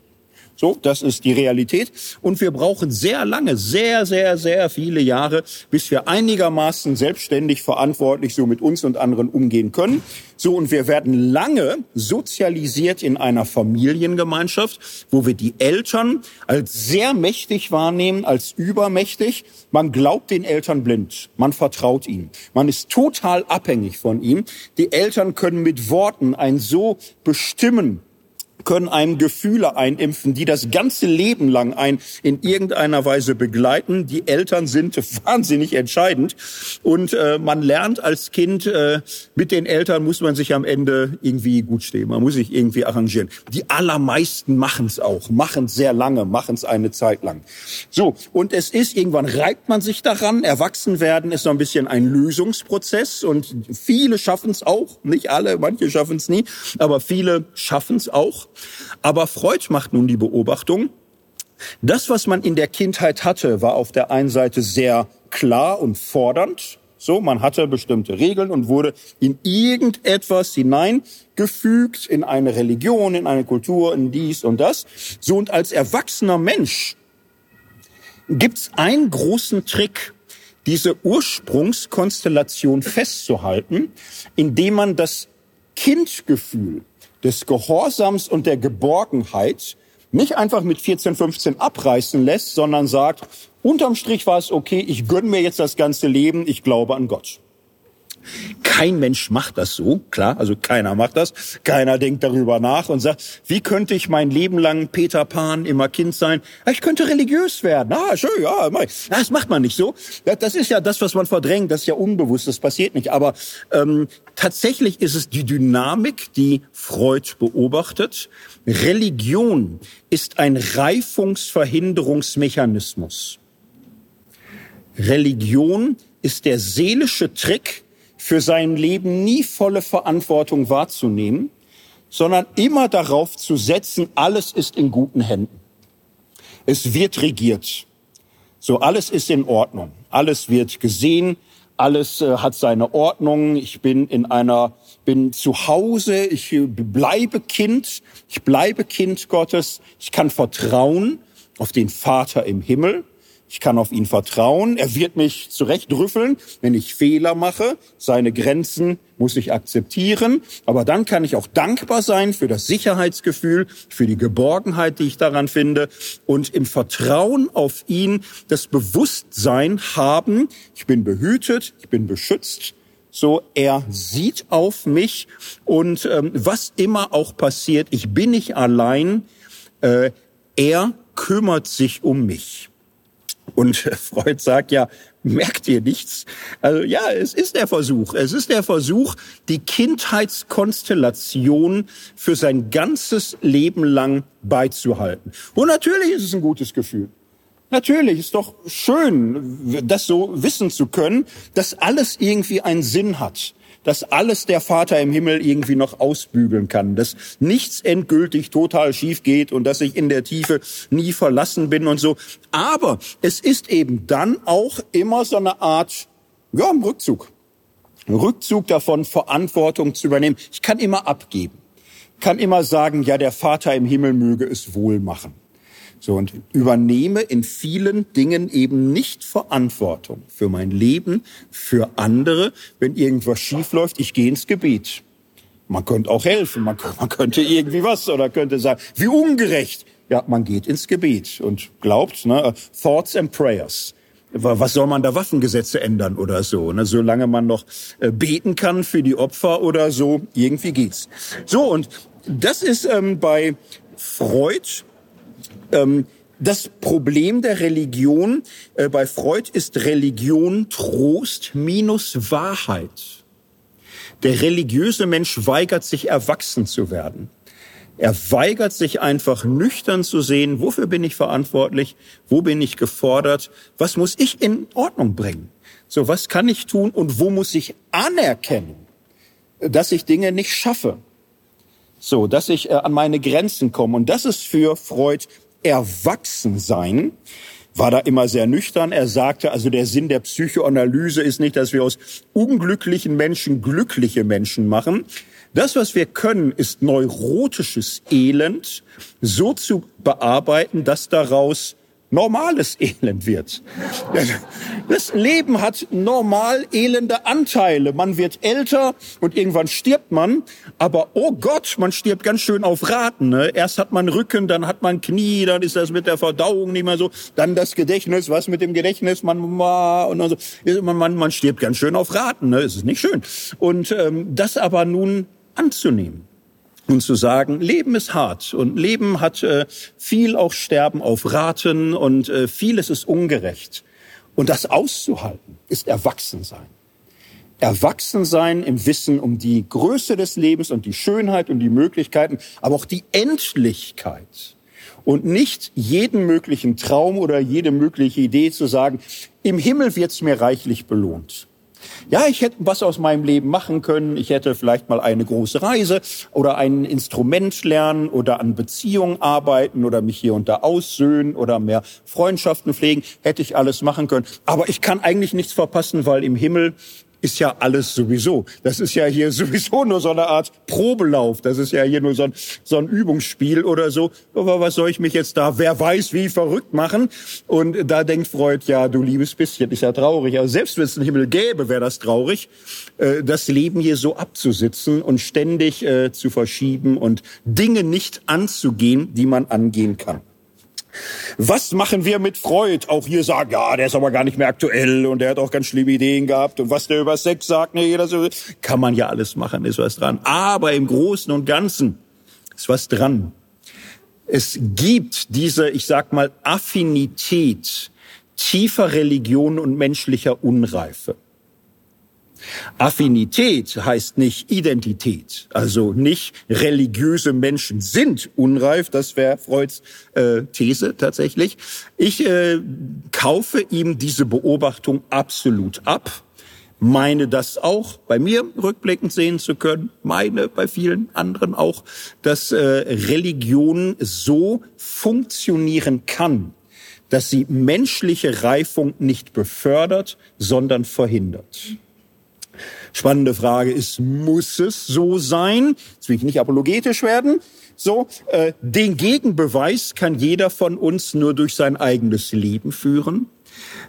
So, das ist die Realität. Und wir brauchen sehr lange, sehr, sehr, sehr viele Jahre, bis wir einigermaßen selbstständig verantwortlich so mit uns und anderen umgehen können. So, und wir werden lange sozialisiert in einer Familiengemeinschaft, wo wir die Eltern als sehr mächtig wahrnehmen, als übermächtig. Man glaubt den Eltern blind. Man vertraut ihnen. Man ist total abhängig von ihm. Die Eltern können mit Worten ein so bestimmen, können einem Gefühle einimpfen, die das ganze Leben lang ein in irgendeiner Weise begleiten. Die Eltern sind wahnsinnig entscheidend und äh, man lernt als Kind äh, mit den Eltern muss man sich am Ende irgendwie gut stehen. Man muss sich irgendwie arrangieren. Die allermeisten machen es auch, machen sehr lange, machen es eine Zeit lang. So und es ist irgendwann reibt man sich daran. Erwachsen werden ist so ein bisschen ein Lösungsprozess und viele schaffen es auch, nicht alle, manche schaffen es nie, aber viele schaffen es auch. Aber Freud macht nun die Beobachtung, das, was man in der Kindheit hatte, war auf der einen Seite sehr klar und fordernd. So, man hatte bestimmte Regeln und wurde in irgendetwas hineingefügt, in eine Religion, in eine Kultur, in dies und das. So, und als erwachsener Mensch gibt's einen großen Trick, diese Ursprungskonstellation festzuhalten, indem man das Kindgefühl des Gehorsams und der Geborgenheit nicht einfach mit 14, 15 abreißen lässt, sondern sagt, unterm Strich war es okay, ich gönne mir jetzt das ganze Leben, ich glaube an Gott. Kein Mensch macht das so, klar, also keiner macht das. Keiner denkt darüber nach und sagt, wie könnte ich mein Leben lang Peter Pan immer Kind sein? Ich könnte religiös werden. Ah, schön, ja, das macht man nicht so. Das ist ja das, was man verdrängt, das ist ja unbewusst, das passiert nicht. Aber ähm, tatsächlich ist es die Dynamik, die Freud beobachtet. Religion ist ein Reifungsverhinderungsmechanismus. Religion ist der seelische Trick, für sein Leben nie volle Verantwortung wahrzunehmen, sondern immer darauf zu setzen, alles ist in guten Händen. Es wird regiert. So, alles ist in Ordnung. Alles wird gesehen. Alles äh, hat seine Ordnung. Ich bin in einer, bin zu Hause. Ich bleibe Kind. Ich bleibe Kind Gottes. Ich kann vertrauen auf den Vater im Himmel. Ich kann auf ihn vertrauen. Er wird mich zurechtrüffeln, wenn ich Fehler mache. Seine Grenzen muss ich akzeptieren. Aber dann kann ich auch dankbar sein für das Sicherheitsgefühl, für die Geborgenheit, die ich daran finde und im Vertrauen auf ihn das Bewusstsein haben, ich bin behütet, ich bin beschützt. So, er sieht auf mich und ähm, was immer auch passiert, ich bin nicht allein. Äh, er kümmert sich um mich. Und Freud sagt ja, merkt ihr nichts? Also ja, es ist der Versuch. Es ist der Versuch, die Kindheitskonstellation für sein ganzes Leben lang beizuhalten. Und natürlich ist es ein gutes Gefühl. Natürlich ist doch schön, das so wissen zu können, dass alles irgendwie einen Sinn hat dass alles der Vater im Himmel irgendwie noch ausbügeln kann, dass nichts endgültig total schief geht und dass ich in der Tiefe nie verlassen bin und so. Aber es ist eben dann auch immer so eine Art, ja, Rückzug. Rückzug davon, Verantwortung zu übernehmen. Ich kann immer abgeben. Kann immer sagen, ja, der Vater im Himmel möge es wohl machen. So, und übernehme in vielen Dingen eben nicht Verantwortung für mein Leben, für andere. Wenn irgendwas schief läuft, ich gehe ins Gebet. Man könnte auch helfen, man, man könnte irgendwie was oder könnte sagen, wie ungerecht. Ja, man geht ins Gebet und glaubt, ne, Thoughts and Prayers. Was soll man da Waffengesetze ändern oder so? Ne? Solange man noch äh, beten kann für die Opfer oder so, irgendwie geht's. So, und das ist ähm, bei Freud ähm, das Problem der Religion äh, bei Freud ist Religion Trost minus Wahrheit. Der religiöse Mensch weigert sich erwachsen zu werden. Er weigert sich einfach nüchtern zu sehen, wofür bin ich verantwortlich, wo bin ich gefordert, was muss ich in Ordnung bringen. So, was kann ich tun und wo muss ich anerkennen, dass ich Dinge nicht schaffe. So, dass ich äh, an meine Grenzen komme. Und das ist für Freud Erwachsensein war da immer sehr nüchtern. Er sagte, also der Sinn der Psychoanalyse ist nicht, dass wir aus unglücklichen Menschen glückliche Menschen machen. Das, was wir können, ist neurotisches Elend so zu bearbeiten, dass daraus normales Elend wird. Das Leben hat normal elende Anteile. Man wird älter und irgendwann stirbt man. Aber oh Gott, man stirbt ganz schön auf Raten. Ne? Erst hat man Rücken, dann hat man Knie, dann ist das mit der Verdauung nicht mehr so. Dann das Gedächtnis, was mit dem Gedächtnis, man und so. Man, man, man stirbt ganz schön auf Raten. Ne? Es ist nicht schön. Und ähm, das aber nun anzunehmen und zu sagen, Leben ist hart und Leben hat äh, viel auch Sterben auf Raten und äh, vieles ist ungerecht. Und das auszuhalten ist Erwachsensein. Erwachsensein im Wissen um die Größe des Lebens und die Schönheit und die Möglichkeiten, aber auch die Endlichkeit. Und nicht jeden möglichen Traum oder jede mögliche Idee zu sagen, im Himmel wird's mir reichlich belohnt. Ja, ich hätte was aus meinem Leben machen können. Ich hätte vielleicht mal eine große Reise oder ein Instrument lernen oder an Beziehungen arbeiten oder mich hier und da aussöhnen oder mehr Freundschaften pflegen. Hätte ich alles machen können. Aber ich kann eigentlich nichts verpassen, weil im Himmel ist ja alles sowieso. Das ist ja hier sowieso nur so eine Art Probelauf. Das ist ja hier nur so ein, so ein Übungsspiel oder so. Aber was soll ich mich jetzt da, wer weiß wie, verrückt machen? Und da denkt Freud, ja, du liebes bisschen, ist ja traurig. Aber selbst wenn es einen Himmel gäbe, wäre das traurig, äh, das Leben hier so abzusitzen und ständig äh, zu verschieben und Dinge nicht anzugehen, die man angehen kann. Was machen wir mit Freud? Auch hier sagen, ja, der ist aber gar nicht mehr aktuell und der hat auch ganz schlimme Ideen gehabt und was der über Sex sagt, ne, jeder so, kann man ja alles machen, ist was dran. Aber im Großen und Ganzen ist was dran. Es gibt diese, ich sag mal, Affinität tiefer Religion und menschlicher Unreife. Affinität heißt nicht Identität, also nicht religiöse Menschen sind unreif, das wäre Freuds äh, These tatsächlich. Ich äh, kaufe ihm diese Beobachtung absolut ab, meine das auch bei mir rückblickend sehen zu können, meine bei vielen anderen auch, dass äh, Religion so funktionieren kann, dass sie menschliche Reifung nicht befördert, sondern verhindert. Spannende Frage ist, muss es so sein? Jetzt will ich nicht apologetisch werden. So, äh, den Gegenbeweis kann jeder von uns nur durch sein eigenes Leben führen.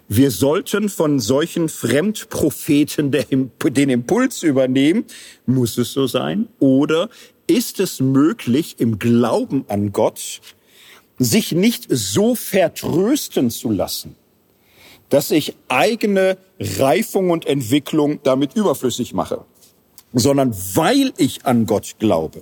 Wir sollten von solchen Fremdpropheten den Impuls übernehmen. Muss es so sein? Oder ist es möglich, im Glauben an Gott sich nicht so vertrösten zu lassen, dass ich eigene Reifung und Entwicklung damit überflüssig mache, sondern weil ich an Gott glaube,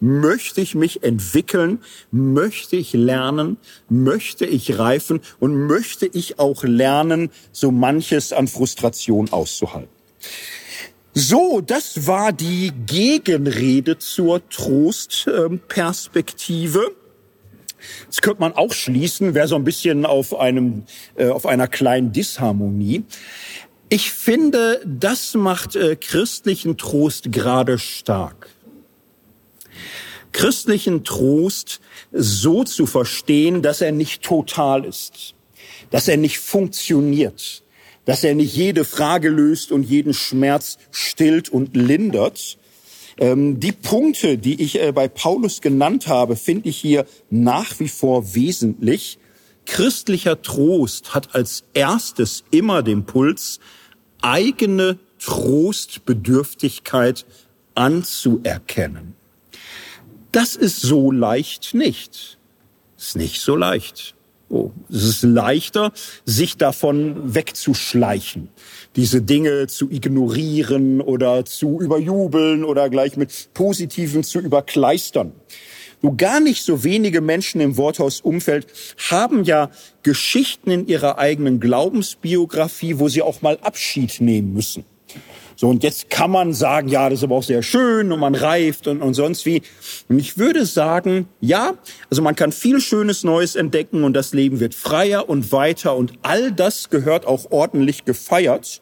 möchte ich mich entwickeln, möchte ich lernen, möchte ich reifen und möchte ich auch lernen, so manches an Frustration auszuhalten. So, das war die Gegenrede zur Trostperspektive. Das könnte man auch schließen, wäre so ein bisschen auf einem, äh, auf einer kleinen Disharmonie. Ich finde, das macht äh, christlichen Trost gerade stark. Christlichen Trost so zu verstehen, dass er nicht total ist, dass er nicht funktioniert, dass er nicht jede Frage löst und jeden Schmerz stillt und lindert, die Punkte, die ich äh, bei Paulus genannt habe, finde ich hier nach wie vor wesentlich. Christlicher Trost hat als erstes immer den Puls, eigene Trostbedürftigkeit anzuerkennen. Das ist so leicht nicht. Ist nicht so leicht. Oh, es ist leichter, sich davon wegzuschleichen, diese Dinge zu ignorieren oder zu überjubeln oder gleich mit Positiven zu überkleistern. Nur gar nicht so wenige Menschen im Worthausumfeld haben ja Geschichten in ihrer eigenen Glaubensbiografie, wo sie auch mal Abschied nehmen müssen. So, und jetzt kann man sagen, ja, das ist aber auch sehr schön und man reift und, und sonst wie. Und ich würde sagen, ja, also man kann viel Schönes Neues entdecken und das Leben wird freier und weiter und all das gehört auch ordentlich gefeiert.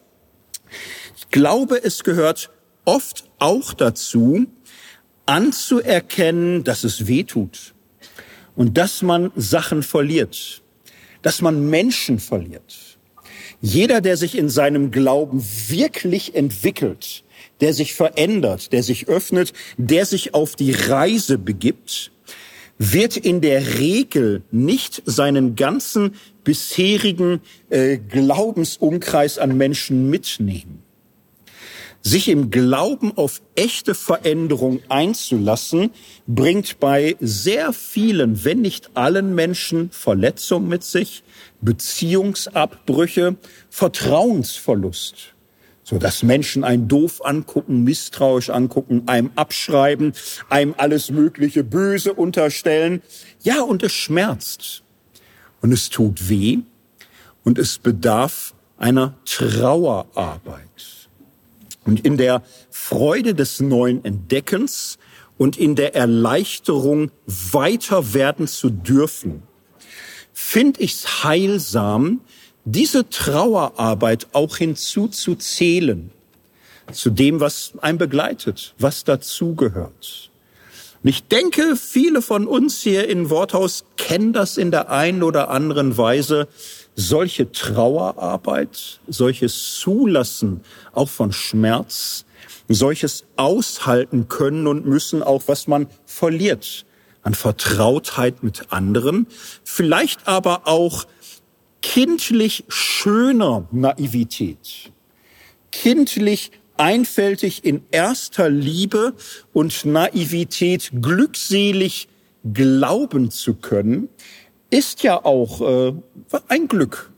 Ich glaube, es gehört oft auch dazu, anzuerkennen, dass es weh tut und dass man Sachen verliert, dass man Menschen verliert jeder, der sich in seinem Glauben wirklich entwickelt, der sich verändert, der sich öffnet, der sich auf die Reise begibt, wird in der Regel nicht seinen ganzen bisherigen äh, Glaubensumkreis an Menschen mitnehmen. Sich im Glauben auf echte Veränderung einzulassen, bringt bei sehr vielen, wenn nicht allen Menschen Verletzung mit sich, Beziehungsabbrüche, Vertrauensverlust so dass Menschen einen doof angucken, misstrauisch angucken, einem abschreiben, einem alles mögliche Böse unterstellen. Ja, und es schmerzt. Und es tut weh. Und es bedarf einer Trauerarbeit. Und in der Freude des neuen Entdeckens und in der Erleichterung weiter werden zu dürfen, finde ich es heilsam, diese Trauerarbeit auch hinzuzuzählen zu dem, was ein begleitet, was dazugehört. Und ich denke, viele von uns hier in Worthaus kennen das in der einen oder anderen Weise, solche Trauerarbeit, solches Zulassen auch von Schmerz, solches aushalten können und müssen auch, was man verliert an Vertrautheit mit anderen, vielleicht aber auch kindlich schöner Naivität, kindlich einfältig in erster Liebe und Naivität glückselig glauben zu können, ist ja auch äh, ein Glück.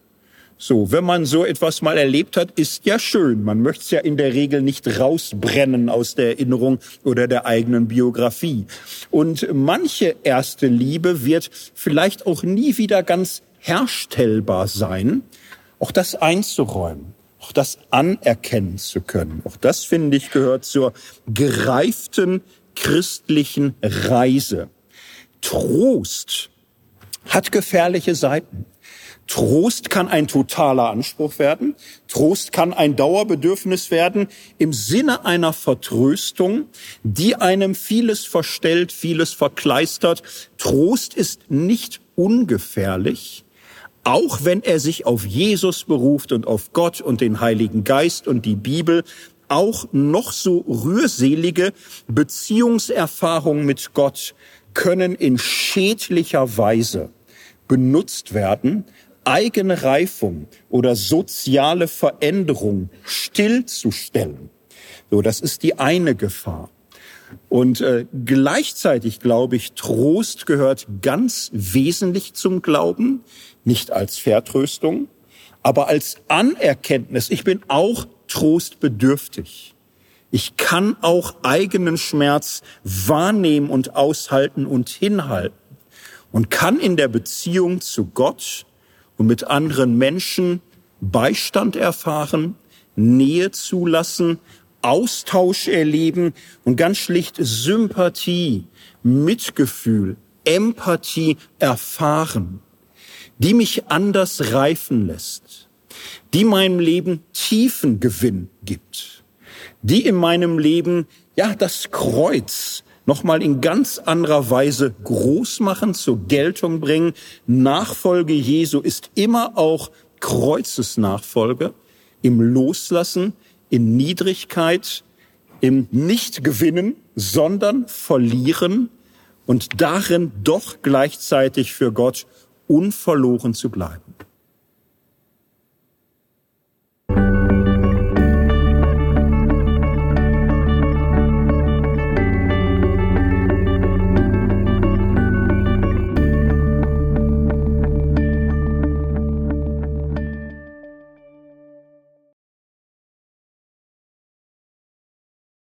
So, wenn man so etwas mal erlebt hat, ist ja schön. Man möchte es ja in der Regel nicht rausbrennen aus der Erinnerung oder der eigenen Biografie. Und manche erste Liebe wird vielleicht auch nie wieder ganz herstellbar sein, auch das einzuräumen, auch das anerkennen zu können. Auch das, finde ich, gehört zur gereiften christlichen Reise. Trost hat gefährliche Seiten. Trost kann ein totaler Anspruch werden. Trost kann ein Dauerbedürfnis werden im Sinne einer Vertröstung, die einem vieles verstellt, vieles verkleistert. Trost ist nicht ungefährlich auch wenn er sich auf Jesus beruft und auf Gott und den Heiligen Geist und die Bibel, auch noch so rührselige Beziehungserfahrungen mit Gott können in schädlicher Weise benutzt werden, eigene Reifung oder soziale Veränderung stillzustellen. So, das ist die eine Gefahr. Und äh, gleichzeitig glaube ich, Trost gehört ganz wesentlich zum Glauben nicht als Vertröstung, aber als Anerkenntnis. Ich bin auch trostbedürftig. Ich kann auch eigenen Schmerz wahrnehmen und aushalten und hinhalten und kann in der Beziehung zu Gott und mit anderen Menschen Beistand erfahren, Nähe zulassen, Austausch erleben und ganz schlicht Sympathie, Mitgefühl, Empathie erfahren die mich anders reifen lässt, die meinem Leben tiefen Gewinn gibt, die in meinem Leben, ja, das Kreuz nochmal in ganz anderer Weise groß machen, zur Geltung bringen. Nachfolge Jesu ist immer auch Kreuzesnachfolge im Loslassen, in Niedrigkeit, im Nicht-Gewinnen, sondern Verlieren und darin doch gleichzeitig für Gott unverloren zu bleiben.